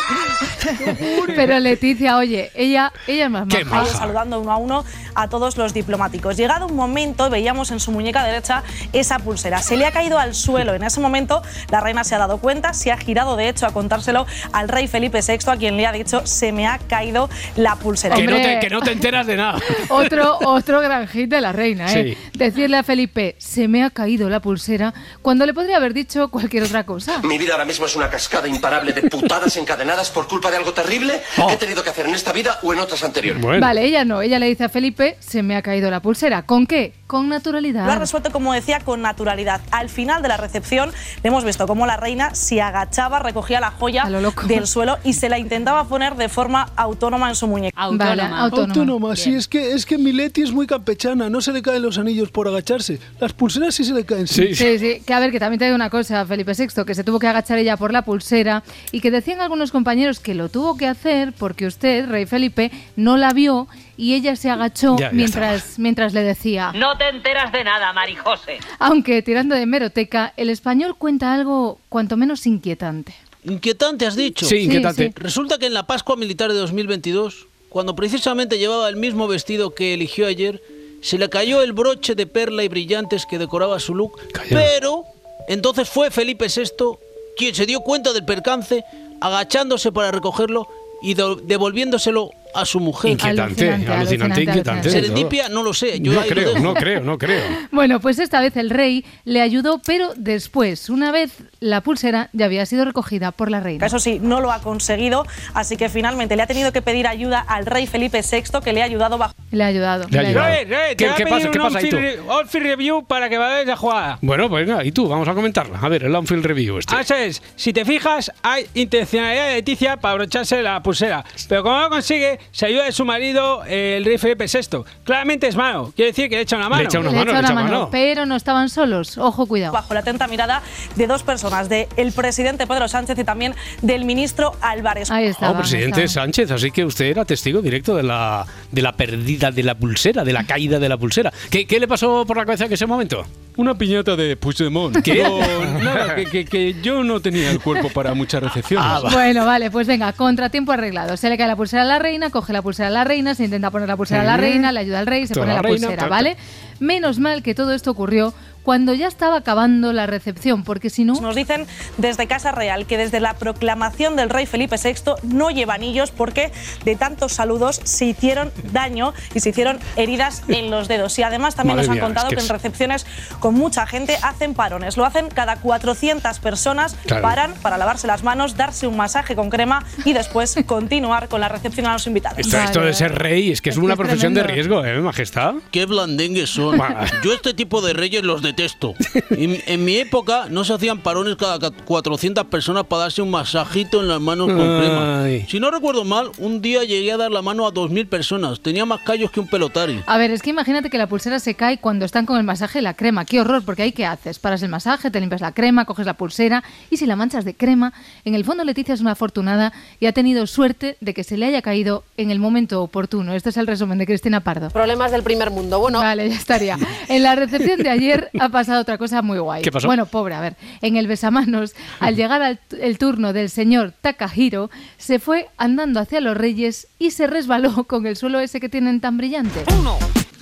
pero Leticia, oye, ella, ella es más Qué maja. maja. saludando uno a uno a todos los diplomáticos. Llegado un momento, veíamos en su muñeca derecha esa pulsera. Se le ha caído al suelo. En ese momento, la reina se ha dado cuenta, se ha girado de hecho a contárselo al rey Felipe VI, a quien le ha dicho: Se me ha caído la pulsera. Que no, te, que no te enteras de nada. Otro, otro gran hit de la reina, ¿eh? Decirle a Felipe, se me ha caído la pulsera, cuando le podría haber dicho cualquier otra cosa. Mi vida ahora mismo es una cascada imparable de putadas encadenadas por culpa de algo terrible que he tenido que hacer en esta vida o en otras anteriores. Vale, ella no, ella le dice a Felipe, se me ha caído la pulsera. ¿Con qué? Con naturalidad. Lo ha resuelto, como decía, con naturalidad. Al final de la recepción le hemos visto cómo la reina se agachaba, recogía la joya del suelo y se la intentaba poner de forma autónoma en su muñeca. Autónoma. autónoma. Autónoma, sí, es que, es que Mileti es muy campechana, no se le caen los anillos por agacharse. Las pulseras sí se le caen. Sí, sí, que a ver, que también te digo una cosa, Felipe VI, que se tuvo que agachar ella por la pulsera y que decían algunos compañeros que lo tuvo que hacer porque usted, rey Felipe, no la vio y ella se agachó Ya, ya mientras, mientras le decía. No te enteras de nada, Marijose. Aunque tirando de meroteca, el español cuenta algo cuanto menos inquietante. Inquietante, has dicho. Sí, inquietante. Sí, sí. Resulta que en la Pascua Militar de 2022, cuando precisamente llevaba el mismo vestido que eligió ayer, se le cayó el broche de perla y brillantes que decoraba su look. Pero entonces fue Felipe VI quien se dio cuenta del percance, agachándose para recogerlo y do- devolviéndoselo a su mujer. Inquietante, Alucinante, alucinante, alucinante, inquietante de Serendipia, no lo sé. Yo No creo, no creo, no creo. [laughs] Bueno, pues esta vez el rey le ayudó, pero después, una vez la pulsera ya había sido recogida por la reina. Eso sí, no lo ha conseguido, así que finalmente le ha tenido que pedir ayuda al rey Felipe VI, que le ha ayudado bajo. Le ha ayudado. Le ha ayudado. Roy, te ¿Qué- a qué pasa- qué pasa ahí tú? on-field re- on-field review para que vayas la jugada. Bueno, pues venga, y tú, vamos a comentarla. A ver, el Anfield Review este. Ah, eso es. Si te fijas, hay intencionalidad de Leticia para abrocharse la pulsera. Pero como no lo consigue, se ayuda de su marido, eh, el rey Felipe VI. Claramente es malo. Quiere decir que le echa una mano. le echa una mano, pero no estaban solos. Ojo, cuidado. Bajo la atenta mirada de dos personas, del el presidente Pedro Sánchez y también del ministro Álvarez. Ahí Oh, presidente Sánchez, así que usted era testigo directo de la, de la pérdida de la pulsera, de la caída de la pulsera. ¿Qué, qué le pasó por la cabeza en ese momento? Una piñata de Puigdemont. ¿Qué? No, nada, que, que- que yo no tenía el cuerpo para muchas recepciones. Ah, Bueno, vale, pues venga, contratiempo arreglado. Se le cae la pulsera a la reina, coge la pulsera a la reina, se intenta poner la pulsera a la reina, le ayuda al rey, se Toda pone la la reina, pulsera. ¿vale? Menos mal que todo esto ocurrió cuando ya estaba acabando la recepción, porque si no... Nos dicen desde Casa Real que desde la proclamación del rey Felipe VI no lleva anillos porque de tantos saludos se hicieron daño y se hicieron heridas en los dedos. Y además también Madre nos han mía, contado es que que, en es- recepciones con mucha gente hacen parones. Lo hacen cada 400 personas, Claro. paran para lavarse las manos, darse un masaje con crema y después continuar con la recepción a los invitados. Esto, esto de ser rey es que es, una profesión de riesgo, ¿eh, majestad? Qué blandengues son. [laughs] Yo este tipo de reyes los detesto. En, en mi época no se hacían parones cada ca- 400 personas para darse un masajito en las manos con crema. Ay. Si no recuerdo mal, un día llegué a dar la mano a 2.000 personas. Tenía más callos que un pelotari. A ver, es que imagínate que la pulsera se cae cuando están con el masaje y la crema. Qué horror, porque ahí qué haces? Paras el masaje, te limpias la crema, coges la pulsera y si la manchas de crema, en el fondo Leticia es una afortunada y ha tenido suerte de que se le haya caído en el momento oportuno. Este es el resumen de Cristina Pardo. Problemas del primer mundo. Bueno, Vale, ya estaría. En la recepción de ayer [laughs] ha pasado otra cosa muy guay. ¿Qué pasó? Bueno, pobre, a ver. En el besamanos, al llegar al el turno del señor Takahiro, se fue andando hacia los reyes y se resbaló con el suelo ese que tienen tan brillante. Uno,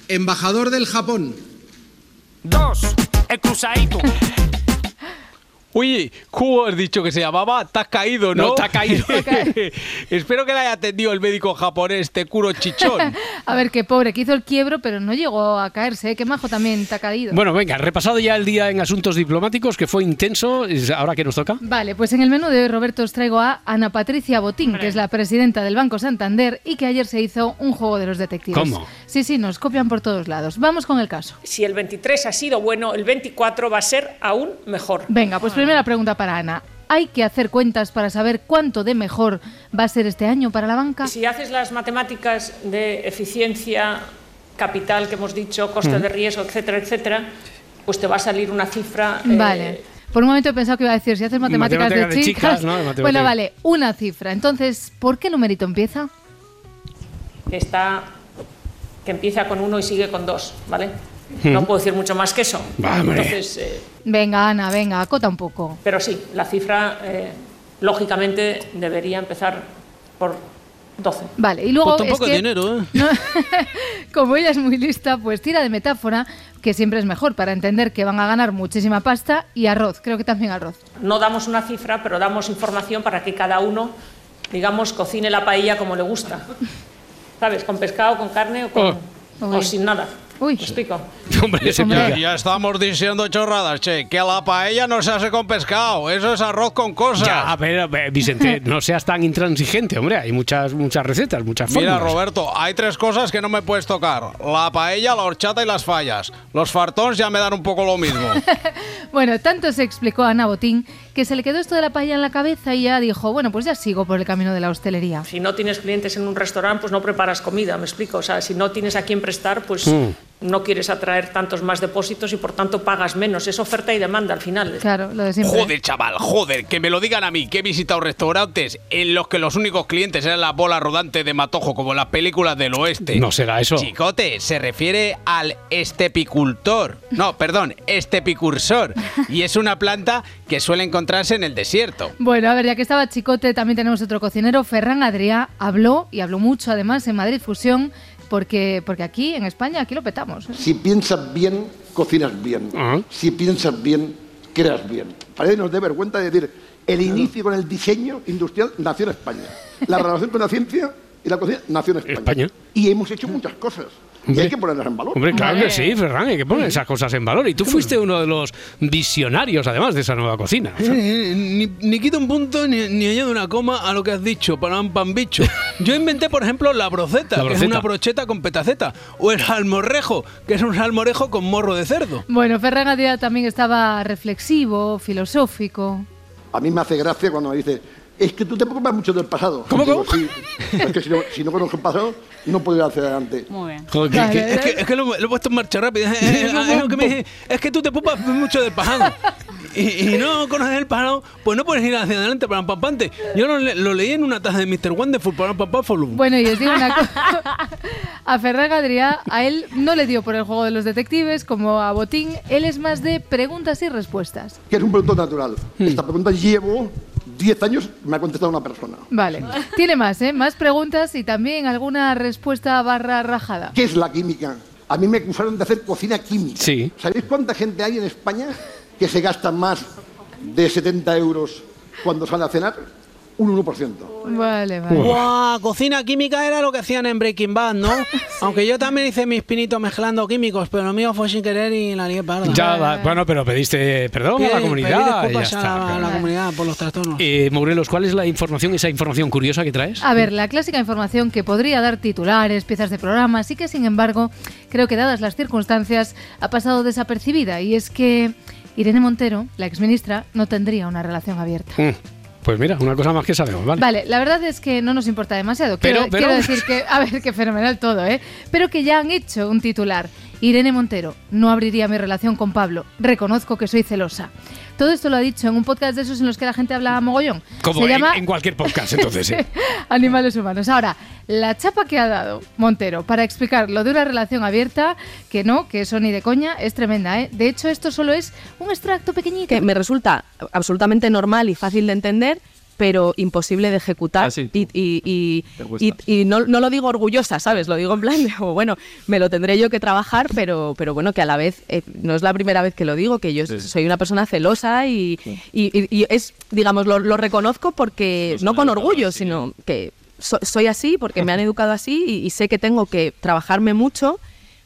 embajador del Japón. Dos, el cruzadito. Oye, ¿cómo has dicho que se llamaba? Te has caído, ¿no? No, te ha caído. [laughs] Espero que le haya atendido el médico japonés, Tekuro Chichón. [laughs] A ver, qué pobre, que hizo el quiebro, pero no llegó a caerse. ¿eh? Qué majo también te ha caído. Bueno, venga, repasado ya el día en asuntos diplomáticos, que fue intenso. Ahora que nos toca. Vale, pues en el menú de hoy, Roberto, os traigo a Ana Patricia Botín, que es la presidenta del Banco Santander y que ayer se hizo un juego de los detectives. ¿Cómo? Sí, sí, nos copian por todos lados. Vamos con el caso. Si el 23 ha sido bueno, el 24 va a ser aún mejor. Venga, pues primera pregunta para Ana. ¿Hay que hacer cuentas para saber cuánto de mejor va a ser este año para la banca? Si haces las matemáticas de eficiencia, capital que hemos dicho, coste Mm. de riesgo, etcétera, etcétera, pues te va a salir una cifra. eh, Vale. Por un momento he pensado que iba a decir, si haces matemáticas, Matemáticas de de chicas. chicas, ¿no? Bueno, vale, una cifra. Entonces, ¿por qué numerito empieza? que está que empieza con uno y sigue con dos, ¿vale? Hmm. No puedo decir mucho más que eso. Entonces, eh, Venga, Ana, venga, acota un poco. pero sí, la cifra eh, lógicamente debería empezar por 12. Vale, y luego Pues tampoco es que, dinero, ¿eh? no- [laughs] como ella es muy lista, pues tira de metáfora, que siempre es mejor para entender que van a ganar muchísima pasta y arroz, creo que también arroz. No damos una cifra, pero damos información para que cada uno, digamos, cocine la paella como le gusta. [laughs] ¿Sabes? Con pescado, con carne o, con, o sin nada. ¿Me explico? [laughs] Hombre, Ya, ya estamos diciendo chorradas, che, que la paella no se hace con pescado, eso es arroz con cosas. Ya, a ver, a ver, Vicente, [laughs] no seas tan intransigente, hombre. Hay muchas, muchas recetas, muchas Mira, fórmulas. Roberto, hay tres cosas que no me puedes tocar. La paella, la horchata y las fallas. Los fartons ya me dan un poco lo mismo. [laughs] Bueno, tanto se explicó a Ana Botín que se le quedó esto de la paella en la cabeza y ya dijo, bueno, pues ya sigo por el camino de la hostelería. Si no tienes clientes en un restaurante, pues no preparas comida, me explico. O sea, si no tienes a quién prestar, pues Mm. No quieres atraer tantos más depósitos y por tanto pagas menos. Es oferta y demanda al final. Claro, lo de siempre. Joder, chaval, joder, que me lo digan a mí, que he visitado restaurantes en los que los únicos clientes eran la bola rodante de matojo, como en las películas del oeste. No será eso. Chicote, se refiere al estepicultor. No, perdón, estepicursor. [laughs] Y es una planta que suele encontrarse en el desierto. Bueno, a ver, ya que estaba Chicote, también tenemos otro cocinero, Ferran Adrià, habló y habló mucho además en Madrid Fusión, porque, porque aquí en España, aquí lo petamos. ¿eh? Si piensas bien, cocinas bien. Si piensas bien, creas bien. Parece que nos dé vergüenza decir, el inicio con el diseño industrial nació en España. La relación con la ciencia y la cocina nació en España. España. Y hemos hecho muchas cosas. Y hay que ponerlas en valor. Hombre, claro que sí, Ferran, hay que poner esas cosas en valor. Y tú fuiste uno de los visionarios, además, de esa nueva cocina. Eh, ni, ni quito un punto ni, ni añado una coma a lo que has dicho, para un pan bicho. [laughs] Yo inventé, por ejemplo, la broceta, La que es una brocheta con petaceta. O el salmorrejo, que es un salmorejo con morro de cerdo. Bueno, Ferran Adrià también estaba reflexivo, filosófico. A mí me hace gracia cuando me dice, es que tú te preocupas mucho del pasado. ¿Cómo, Digo, sí, es que si no, si no conozco el pasado, no puedo ir hacia adelante. Muy bien. Joder, que- que- es, que, es que lo, lo he puesto en marcha rápida. Eh, eh, es, lo que me dice, es que tú te preocupas mucho del pasado. Y, y no conoces el pasado, pues no puedes ir hacia adelante para pampante. Yo lo, lo leí en una taza de Mr. Wonderful para pampáfolum. Bueno, y os digo una [laughs] cosa. A Ferran Adrià, a él no le dio por el juego de los detectives, como a Botín. Él es más de preguntas y respuestas. Que es un producto natural. Esta pregunta llevo 10 años, me ha contestado una persona. Vale. Tiene más, ¿eh? Más preguntas y también alguna respuesta barra rajada. ¿Qué es la química? A mí me acusaron de hacer cocina química. Sí. ¿Sabéis cuánta gente hay en España que se gasta más de 70 euros cuando sale a cenar? Un 1%. Vale, vale. Buah, cocina química era lo que hacían en Breaking Bad, ¿no? [laughs] Aunque yo también hice mis pinitos mezclando químicos, pero lo mío fue sin querer y la lié parda. Ya, va- bueno, pero pediste perdón a la comunidad. ya está, a la, a la comunidad por los trastornos. Eh, Morelos, ¿cuál es la información, esa información curiosa que traes? A ver, la clásica información que podría dar titulares, piezas de programa, sí que sin embargo, creo que dadas las circunstancias, ha pasado desapercibida. Y es que Irene Montero, la exministra, no tendría una relación abierta. Mm, Pues mira, una cosa más que sabemos, ¿vale? Vale, la verdad es que no nos importa demasiado. Quiero, Pero- pero- quiero decir que, a ver, que fenomenal todo, ¿eh? Pero que ya han hecho un titular. Irene Montero, no abriría mi relación con Pablo. Reconozco que soy celosa. Todo esto lo ha dicho en un podcast de esos en los que la gente habla a mogollón. Como Se en, llama en cualquier podcast, entonces. [laughs] Animales humanos. Ahora, la chapa que ha dado Montero para explicar lo de una relación abierta, que no, que eso ni de coña, es tremenda, ¿eh? De hecho, esto solo es un extracto pequeñito. que me resulta absolutamente normal y fácil de entender pero imposible de ejecutar. Ah, y, y- y- Te cuesta. y- y no, no lo digo orgullosa, ¿sabes? Lo digo en plan de, oh, bueno, me lo tendré yo que trabajar, pero, pero bueno, que a la vez, eh, no es la primera vez que lo digo, que yo Sí. soy una persona celosa y, es, digamos, lo, lo reconozco porque, no con orgullo, sino que so- soy así porque me han educado así y, sé que tengo que trabajarme mucho.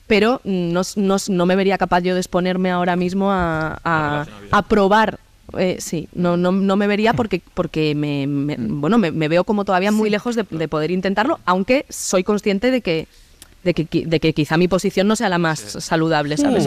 Pero no, no- no me vería capaz yo de exponerme ahora mismo a, a, a probar eh, sí, no, no, no me vería porque, porque me, me- bueno, me, me veo como todavía muy lejos de, de poder intentarlo, aunque soy consciente de que, de que, de que quizá mi posición no sea la más saludable, ¿sabes?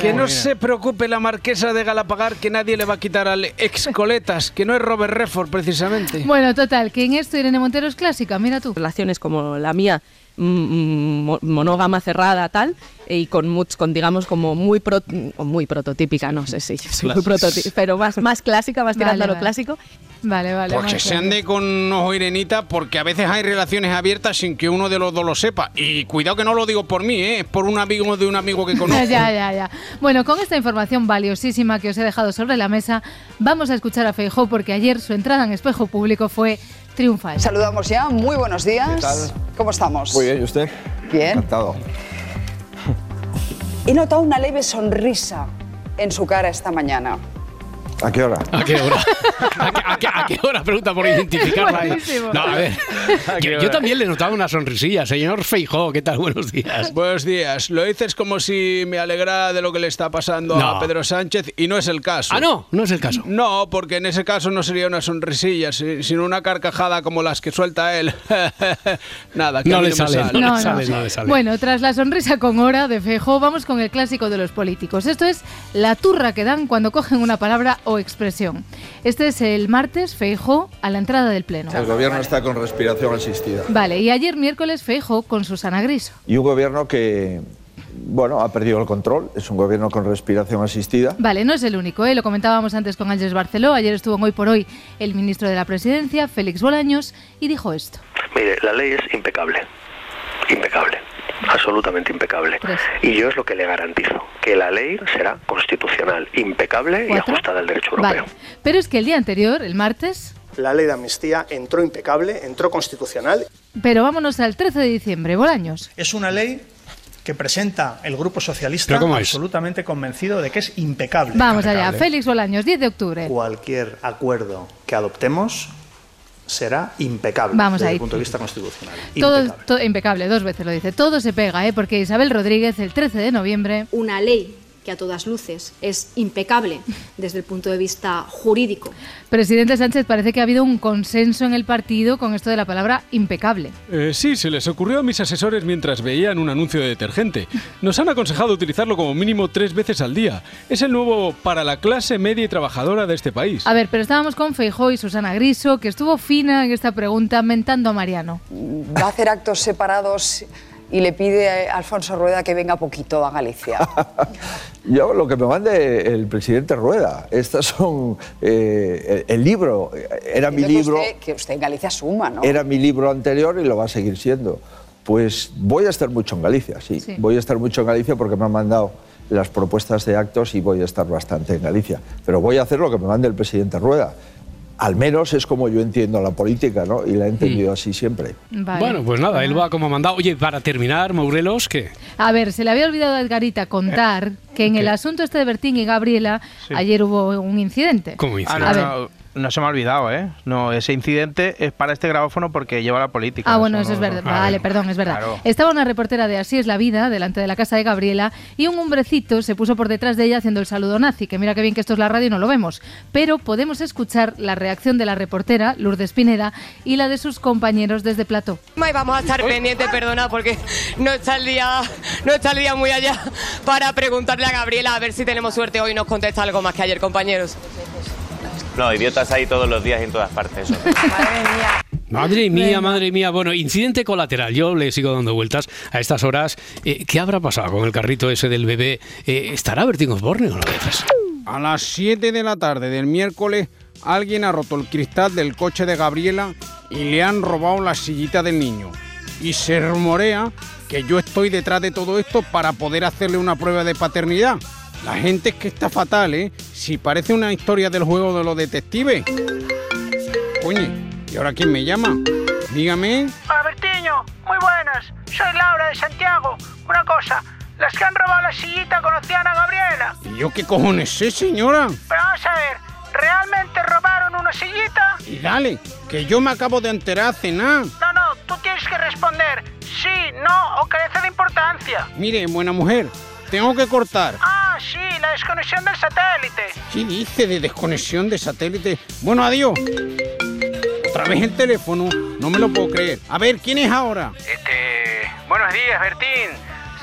Que no se preocupe la marquesa de Galapagar que nadie le va a quitar al ex coletas, que no es Robert Redford precisamente. Bueno, total, que en esto Irene Montero es clásica, mira tú. Relaciones como la mía, mm, mm, monógama, cerrada, tal, y con, much- con digamos, como muy, pro- muy prototípica, no sé si soy muy prototípica, pero más, más clásica, más tirando Vale, a lo vale. clásico. Vale, vale. Porque más se ande con ojo Irenita, porque a veces hay relaciones abiertas sin que uno de los dos lo sepa. Y cuidado que no lo digo por mí, ¿eh? es por un amigo de un amigo que [laughs] conozco. ya, ya, ya. Bueno, con esta información valiosísima que os he dejado sobre la mesa, vamos a escuchar a Feijó porque ayer su entrada en espejo público fue triunfal. Saludamos ya, muy buenos días. ¿Qué tal? ¿Cómo estamos? Muy bien, ¿y usted? Bien. Encantado. He notado una leve sonrisa en su cara esta mañana. ¿A qué hora? ¿A qué hora? ¿A qué, a qué- a qué hora? Pregunta por identificarla. No, a ver. [laughs] Yo, yo también le notaba una sonrisilla. Señor Feijó, ¿qué tal? Buenos días. Buenos días. Lo dices como si me alegrara de lo que le está pasando No. a Pedro Sánchez y no es el caso. Ah, no, no es el caso. No, porque en ese caso no sería una sonrisilla, si- sino una carcajada como las que suelta él. [laughs] Nada, que No le me sale, no No, le no. sale, no le sale. Bueno, tras la sonrisa con hora de Feijó, vamos con el clásico de los políticos. Esto es la turra que dan cuando cogen una palabra o expresión. Este es el martes, Feijó, a la entrada del Pleno. El gobierno está con respiración asistida. Vale, y ayer miércoles Feijó con Susana Griso. Y un gobierno que, bueno, ha perdido el control. Es un gobierno con respiración asistida. Vale, no es el único, ¿eh? lo comentábamos antes con Ángeles Barceló, ayer estuvo en Hoy por Hoy el ministro de la Presidencia, Félix Bolaños, y dijo esto. Mire, la ley es impecable. Impecable. Absolutamente impecable. Y yo es lo que le garantizo, que la ley será constitucional, impecable y ajustada al derecho Vale, europeo. pero es que el día anterior, el martes, La ley de amnistía entró impecable, entró constitucional. pero vámonos al 13 de diciembre, Bolaños. Es una ley que presenta el Grupo Socialista absolutamente convencido de que es impecable. Vamos allá. Félix Bolaños, 10 de octubre. Cualquier acuerdo que adoptemos será impecable Vamos desde ahí. el punto de vista constitucional. Todo, Impecable. to- impecable, dos veces lo dice. Todo se pega, ¿eh? porque Isabel Rodríguez, el 13 de noviembre, una ley que a todas luces es impecable desde el punto de vista jurídico. presidente Sánchez, parece que ha habido un consenso en el partido con esto de la palabra impecable. Eh, sí, se les ocurrió a mis asesores mientras veían un anuncio de detergente. Nos han aconsejado utilizarlo como mínimo tres veces al día. Es el nuevo para la clase media y trabajadora de este país. A ver, pero estábamos con Feijó y Susana Griso, que estuvo fina en esta pregunta, mentando a Mariano. Va a hacer actos separados y le pide a Alfonso Rueda que venga poquito a Galicia. [laughs] Yo, lo que me mande el presidente Rueda. Estas son. eh, el, el libro. Era mi que libro. usted- que usted en Galicia suma, ¿no? Era mi libro anterior y lo va a seguir siendo. Pues voy a estar mucho en Galicia, sí. Sí. Voy a estar mucho en Galicia porque me han mandado las propuestas de actos y voy a estar bastante en Galicia. Pero voy a hacer lo que me mande el presidente Rueda. Al menos es como yo entiendo la política, ¿no? Y la he entendido así siempre. Vale. Bueno, pues nada, él va como ha mandado. Oye, para terminar, Mourelos, ¿qué? A ver, se le había olvidado a Edgarita contar que en el asunto este de Bertín y Gabriela, Sí. ayer hubo un incidente. ¿Cómo Ah, no, A ver. No, se me ha olvidado, ¿eh? No, ese incidente es para este grabófono porque lleva la política. Ah, bueno, eso no- es verdad. no- Vale, perdón, es verdad. Claro. Estaba una reportera de Así es la vida delante de la casa de Gabriela y un hombrecito se puso por detrás de ella haciendo el saludo nazi, que mira que bien que esto es la radio y no lo vemos. Pero podemos escuchar la reacción de la reportera, Lourdes Pineda, y la de sus compañeros desde Plató. Y vamos a estar pendientes, perdona, porque no está el día, no está el día muy allá para preguntarle a Gabriela a ver si tenemos suerte hoy y nos contesta algo más que ayer, compañeros. No, idiotas hay todos los días y en todas partes. eso. [laughs] Madre mía, madre mía. Bueno, incidente colateral. Yo le sigo dando vueltas a estas horas. Eh, ¿Qué habrá pasado con el carrito ese del bebé? Eh, ¿Estará Bertín Osborne o no veces? A las 7 de la tarde del miércoles, alguien ha roto el cristal del coche de Gabriela y le han robado la sillita del niño. Y se rumorea que yo estoy detrás de todo esto para poder hacerle una prueba de paternidad. La gente es que está fatal, ¿eh? Si parece una historia del juego de los detectives. Coño, ¿y ahora quién me llama? Dígame. Albertiño, muy buenas. Soy Laura de Santiago. Una cosa, las que han robado la sillita conocían a Gabriela. ¿Y yo qué cojones sé, señora? Pero vamos a ver, ¿realmente robaron una sillita? Y dale, que yo me acabo de enterar hace nada. No, no, tú tienes que responder sí, no o carece de importancia. Mire, buena mujer, tengo que cortar. Ah, sí, la desconexión del satélite. ¿Qué dice de desconexión de satélite? Bueno, adiós. Otra vez el teléfono, no me lo puedo creer. A ver, ¿quién es ahora? Este. Buenos días, Bertín.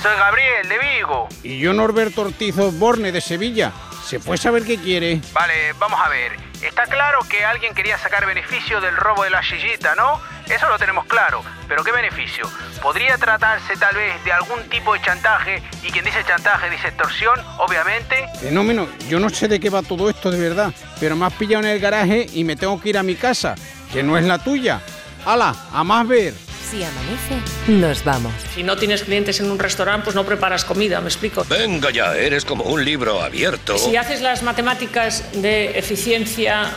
Soy Gabriel de Vigo. Y yo Norberto Ortiz Osborne de Sevilla. ¿Se puede saber qué quiere? Vale, vamos a ver. Está claro que alguien quería sacar beneficio del robo de la sillita, ¿no? Eso lo tenemos claro. Pero ¿qué beneficio? ¿Podría tratarse tal vez de algún tipo de chantaje? Y quien dice chantaje dice extorsión, obviamente. Fenómeno, yo no sé de qué va todo esto de verdad, pero me has pillado en el garaje y me tengo que ir a mi casa, que no es la tuya. ¡Hala! ¡A más ver! Si amanece, nos vamos. Si no tienes clientes en un restaurante, pues no preparas comida, ¿me explico? Venga ya, eres como un libro abierto. Si haces las matemáticas de eficiencia,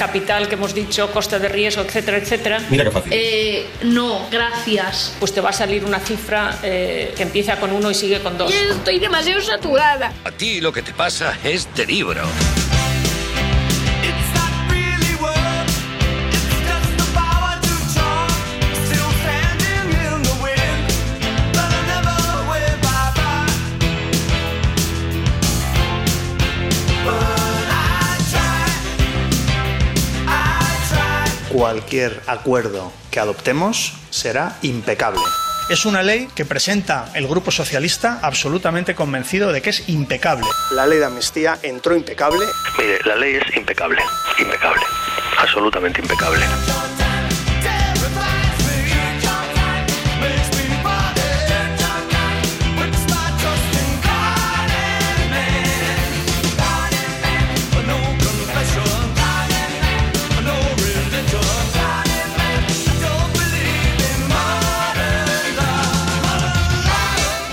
capital que hemos dicho, coste de riesgo, etcétera, etcétera. Mira qué fácil. Eh, no, gracias. Pues te va a salir una cifra eh, que empieza con uno y sigue con dos. Estoy demasiado saturada. A ti lo que te pasa es de libro. Cualquier acuerdo que adoptemos será impecable. Es una ley que presenta el Grupo Socialista absolutamente convencido de que es impecable. La ley de amnistía entró impecable. Mire, la ley es impecable, impecable, absolutamente impecable.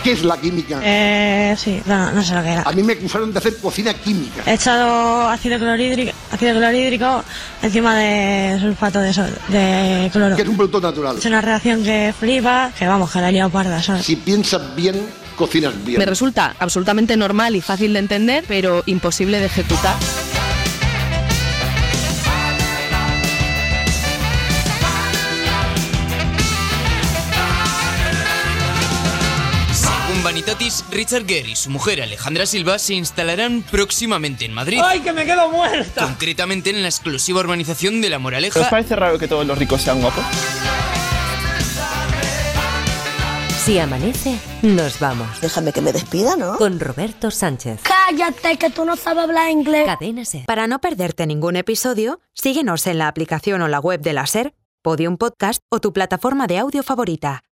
¿Qué es la química? Eh, sí, no, no sé lo que era. A mí me acusaron de hacer cocina química. He echado ácido clorhídrico, ácido clorhídrico encima de sulfato de, sol- de cloro. Que es un producto natural. Es una reacción que flipa, que vamos, que la he liado parda, ¿sabes? Si piensas bien, cocinas bien. Me resulta absolutamente normal y fácil de entender, pero imposible de ejecutar. Según Vanitatis, Richard Gere y su mujer Alejandra Silva se instalarán próximamente en Madrid. ¡Ay, que me quedo muerta! Concretamente en la exclusiva urbanización de La Moraleja. ¿Os parece raro que todos los ricos sean guapos? Si amanece, nos vamos. Déjame que me despida, ¿no? Con Roberto Sánchez. Cállate, que tú no sabes hablar inglés. Cadena Ser. Para no perderte ningún episodio, síguenos en la aplicación o la web de la SER, Podium Podcast o tu plataforma de audio favorita.